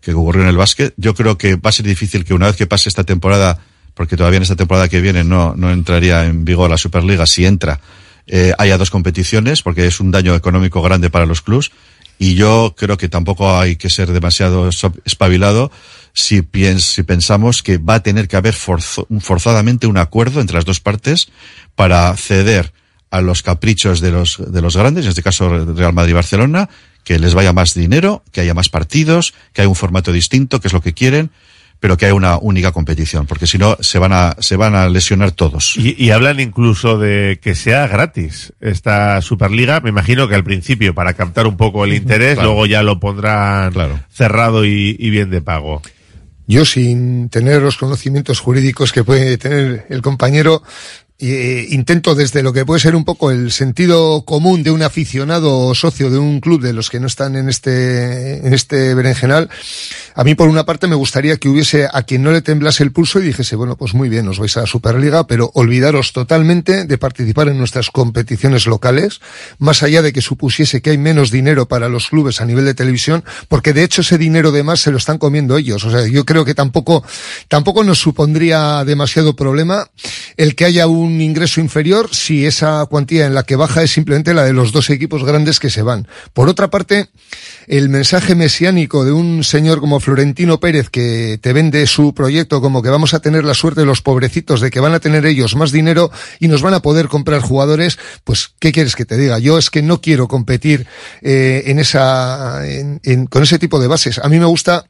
que ocurrió en el básquet. Yo creo que va a ser difícil que una vez que pase esta temporada, porque todavía en esta temporada que viene no, no entraría en vigor la Superliga, si entra, eh, haya dos competiciones, porque es un daño económico grande para los clubs. Y yo creo que tampoco hay que ser demasiado espabilado si, piens- si pensamos que va a tener que haber forzo- forzadamente un acuerdo entre las dos partes para ceder a los caprichos de los, de los grandes, en este caso Real Madrid y Barcelona, que les vaya más dinero, que haya más partidos, que haya un formato distinto, que es lo que quieren, pero que haya una única competición, porque si no se van a, se van a lesionar todos. Y, y hablan incluso de que sea gratis esta Superliga. Me imagino que al principio para captar un poco el interés, Claro. luego ya lo pondrán cerrado y, y bien de pago. Yo, sin tener los conocimientos jurídicos que puede tener el compañero, eh, intento desde lo que puede ser un poco el sentido común de un aficionado o socio de un club de los que no están en este, en este berenjenal. A mí, por una parte, me gustaría que hubiese a quien no le temblase el pulso y dijese, bueno, pues muy bien, os vais a la Superliga, pero olvidaros totalmente de participar en nuestras competiciones locales, más allá de que supusiese que hay menos dinero para los clubes a nivel de televisión, porque de hecho ese dinero de más se lo están comiendo ellos. O sea, yo creo que tampoco, tampoco nos supondría demasiado problema el que haya un ingreso inferior si esa cuantía en la que baja es simplemente la de los dos equipos grandes que se van. Por otra parte, el mensaje mesiánico de un señor como Florentino Pérez que te vende su proyecto como que vamos a tener la suerte de los pobrecitos de que van a tener ellos más dinero y nos van a poder comprar jugadores, pues ¿qué quieres que te diga? Yo es que no quiero competir eh, en esa en- en- con ese tipo de bases. A mí me gusta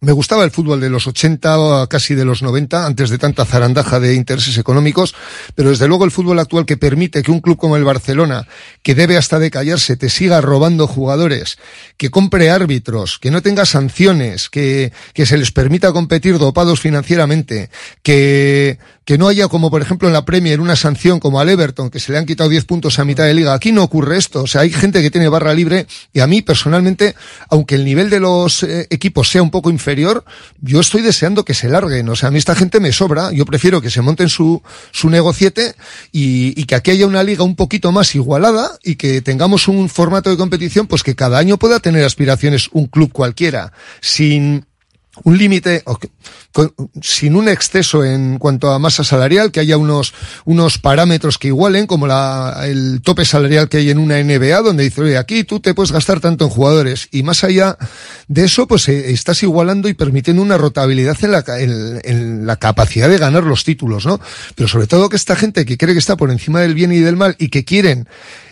me gustaba el fútbol de los 80, casi de los 90, antes de tanta zarandaja de intereses económicos, pero desde luego el fútbol actual que permite que un club como el Barcelona, que debe hasta de callarse, te siga robando jugadores, que compre árbitros, que no tenga sanciones, que, que se les permita competir dopados financieramente, que, que no haya como por ejemplo en la Premier una sanción como al Everton, que se le han quitado 10 puntos a mitad de liga. Aquí no ocurre esto. O sea, hay gente que tiene barra libre y a mí personalmente, aunque el nivel de los eh, equipos sea un poco inferior, yo estoy deseando que se larguen. O sea, a mí esta gente me sobra. Yo prefiero que se monten su, su negociete y, y que aquí haya una liga un poquito más igualada y que tengamos un formato de competición pues que cada año pueda tener aspiraciones un club cualquiera sin un límite, sin un exceso en cuanto a masa salarial, que haya unos, unos parámetros que igualen, como la, el tope salarial que hay en una NBA, donde dice, oye, aquí tú te puedes gastar tanto en jugadores, y más allá de eso, pues eh, estás igualando y permitiendo una rotabilidad en la, en, en la capacidad de ganar los títulos, ¿no? Pero sobre todo que esta gente que cree que está por encima del bien y del mal y que quieren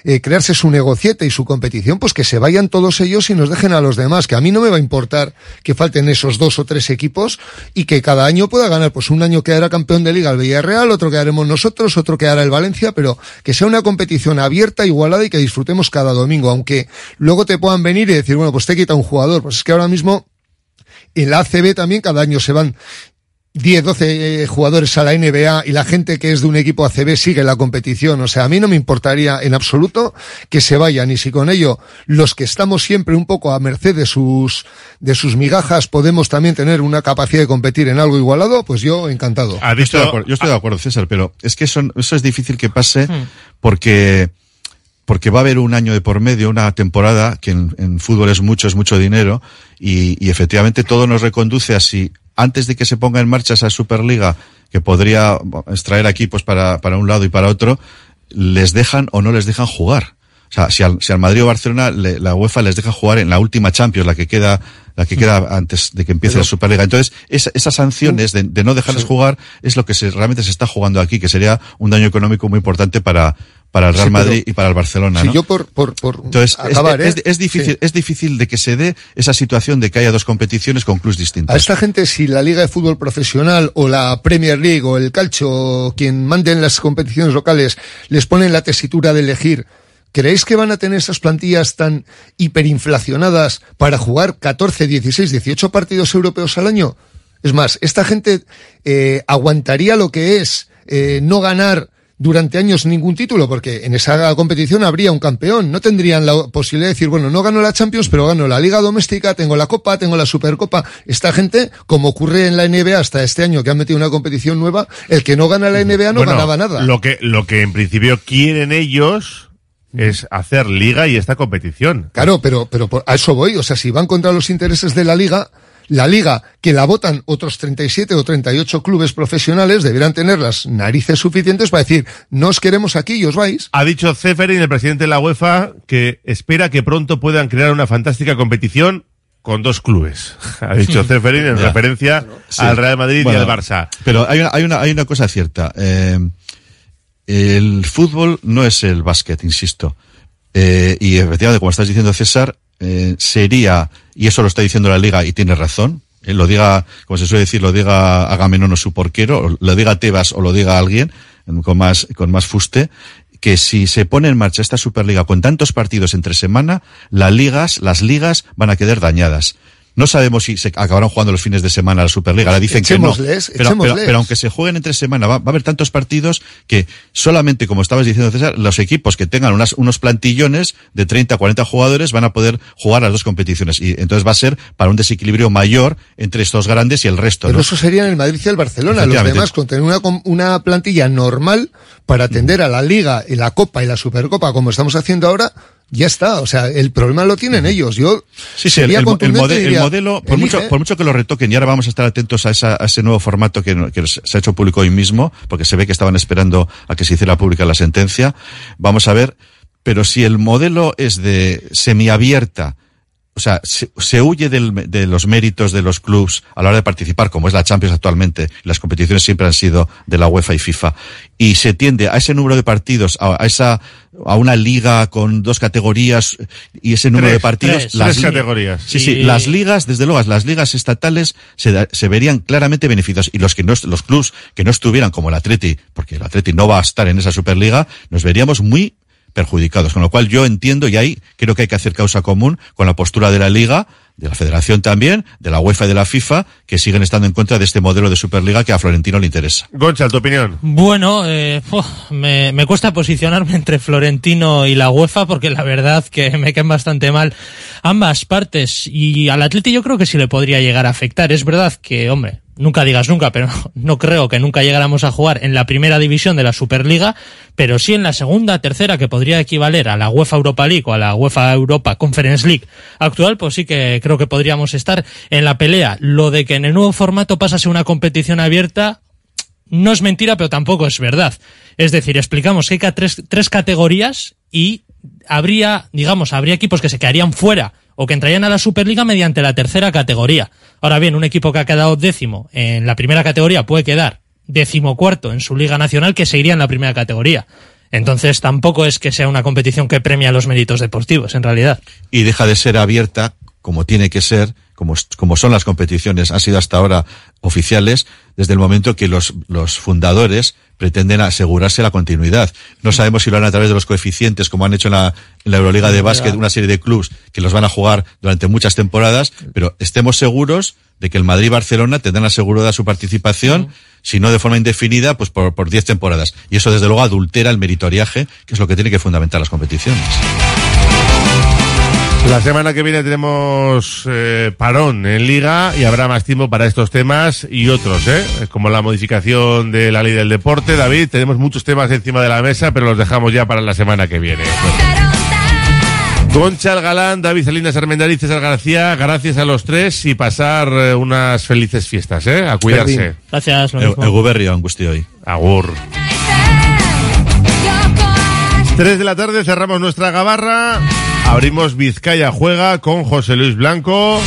eh, crearse su negociete y su competición, pues que se vayan todos ellos y nos dejen a los demás, que a mí no me va a importar que falten esos dos o tres equipos y que cada año pueda ganar, pues un año quedará campeón de liga el Villarreal, otro quedaremos nosotros, otro quedará el Valencia, pero que sea una competición abierta, igualada y que disfrutemos cada domingo, aunque luego te puedan venir y decir, bueno, pues te quita un jugador, pues es que ahora mismo en la ACB también cada año se van 10, 12 eh, jugadores a la NBA y la gente que es de un equipo ACB sigue la competición. O sea, a mí no me importaría en absoluto que se vayan y si con ello los que estamos siempre un poco a merced de sus, de sus migajas podemos también tener una capacidad de competir en algo igualado, pues yo encantado. Yo estoy, de acuerdo, yo estoy de acuerdo, César, pero es que eso, eso es difícil que pase porque, porque va a haber un año de por medio, una temporada, que en, en fútbol es mucho, es mucho dinero, y, y efectivamente todo nos reconduce a si antes de que se ponga en marcha esa Superliga, que podría extraer equipos para, para un lado y para otro, les dejan o no les dejan jugar. O sea, si al, si al Madrid o Barcelona le- la UEFA les deja jugar en la última Champions, la que queda, la que queda antes de que empiece Pero- la Superliga. Entonces, esa- esas sanciones de, de no dejarles jugar es lo que se, realmente se está jugando aquí, que sería un daño económico muy importante para, para el Real Sí, Madrid y para el Barcelona. Si ¿no? yo por, por, por Entonces, es- acabar, es, ¿eh? es difícil, Sí. es difícil de que se dé esa situación de que haya dos competiciones con clubes distintos. A esta gente, si la Liga de Fútbol Profesional o la Premier League o el Calcio, o quien mande en las competiciones locales, les ponen la tesitura de elegir, ¿creéis que van a tener esas plantillas tan hiperinflacionadas para jugar 14, 16, 18 partidos europeos al año? Es más, esta gente eh, aguantaría lo que es eh, no ganar durante años ningún título, porque en esa competición habría un campeón. No tendrían la posibilidad de decir, bueno, no gano la Champions, pero gano la Liga Doméstica, tengo la Copa, tengo la Supercopa. Esta gente, como ocurre en la NBA hasta este año, que han metido una competición nueva, el que no gana la NBA no Bueno, ganaba nada. Lo que, lo que en principio quieren ellos es hacer liga y esta competición. Claro, pero, pero por- a eso voy. O sea, si van contra los intereses de la liga, la liga que la votan otros 37 o 38 clubes profesionales deberán tener las narices suficientes para decir, no os queremos aquí y os vais. Ha dicho Ceferin, el presidente de la UEFA, que espera que pronto puedan crear una fantástica competición con dos clubes. Ha dicho Ceferin en Ya. referencia Sí. al Real Madrid Bueno, y al Barça. Pero hay una, hay una, hay una cosa cierta. Eh, el fútbol no es el básquet, insisto. Eh, y efectivamente, como estás diciendo César, eh, sería, y eso lo está diciendo la liga y tiene razón, eh, lo diga, como se suele decir, lo diga Agamenón o su porquero, lo diga Tebas o lo diga alguien con más, con más fuste, que si se pone en marcha esta Superliga con tantos partidos entre semana, las ligas, las ligas van a quedar dañadas. No sabemos si se acabarán jugando los fines de semana la Superliga. Ahora dicen que no. Echémosles, Pero, pero, echémosles. pero aunque se jueguen entre semana, va, va a haber tantos partidos que solamente, como estabas diciendo César, los equipos que tengan unas, unos plantillones de 30, 40 jugadores van a poder jugar las dos competiciones. Y entonces va a ser para un desequilibrio mayor entre estos grandes y el resto. Pero ¿no? eso sería en el Madrid y el Barcelona. Los demás, con tener una, una plantilla normal para atender a la Liga y la Copa y la Supercopa, como estamos haciendo ahora, ya está. O sea, el problema lo tienen ellos. Yo Sí, sí, el, mode- modelo, por elige. mucho, por mucho que lo retoquen, y ahora vamos a estar atentos a, esa- a ese nuevo formato que, que se ha hecho público hoy mismo, porque se ve que estaban esperando a que se hiciera pública la sentencia. Vamos a ver, pero si el modelo es de semiabierta, o sea, se, se huye del- de los méritos de los clubs a la hora de participar, como es la Champions actualmente, las competiciones siempre han sido de la UEFA y FIFA, y se tiende a ese número de partidos, a, a esa, a una liga con dos categorías y ese número Tres, de partidos, tres, las tres categorías. Sí, sí, Y- las ligas, desde luego, las ligas estatales se, da- se verían claramente beneficiados y los que no, los clubs que no estuvieran como el Atleti, porque el Atleti no va a estar en esa Superliga, nos veríamos muy perjudicados. Con lo cual yo entiendo y ahí creo que hay que hacer causa común con la postura de la liga de la Federación también, de la UEFA y de la FIFA, que siguen estando en contra de este modelo de Superliga que a Florentino le interesa. Gonchal, tu opinión. Bueno, eh, me, me cuesta posicionarme entre Florentino y la UEFA porque la verdad que me quedan bastante mal ambas partes y al Atleti yo creo que sí le podría llegar a afectar. Es verdad que, hombre, nunca digas nunca, pero no creo que nunca llegáramos a jugar en la primera división de la Superliga, pero sí en la segunda, tercera, que podría equivaler a la UEFA Europa League o a la UEFA Europa Conference League actual, pues sí que creo que podríamos estar en la pelea. Lo de que en el nuevo formato pasase una competición abierta, no es mentira, pero tampoco es verdad. Es decir, explicamos que hay tres, tres categorías y habría, digamos, habría equipos que se quedarían fuera o que entrarían a la Superliga mediante la tercera categoría. Ahora bien, un equipo que ha quedado décimo en la primera categoría puede quedar decimocuarto en su liga nacional que se iría en la primera categoría. Entonces tampoco es que sea una competición que premia los méritos deportivos, en realidad. Y deja de ser abierta como tiene que ser, como, como son las competiciones, han sido hasta ahora oficiales, desde el momento que los, los fundadores pretenden asegurarse la continuidad. No sabemos si lo harán a través de los coeficientes, como han hecho en la, en la Euroliga de básquet, una serie de clubes que los van a jugar durante muchas temporadas, pero estemos seguros de que el Madrid y Barcelona tendrán asegurada su participación, si no de forma indefinida, pues por, por 10 temporadas. Y eso, desde luego, adultera el meritoriaje, que es lo que tiene que fundamentar las competiciones. La semana que viene tenemos eh, parón en liga y habrá más tiempo para estos temas y otros, ¿eh? como la modificación de la ley del deporte. David, tenemos muchos temas encima de la mesa, pero los dejamos ya para la semana que viene. Concha Galán, David Salinas Armendariz, César García, gracias a los tres y pasar eh, unas felices fiestas, ¿eh? A cuidarse. Gracias, lo El, mismo. el Guberrio, angustia hoy. Agur. 3 de la tarde cerramos nuestra gabarra. Abrimos Vizcaya Juega con José Luis Blanco.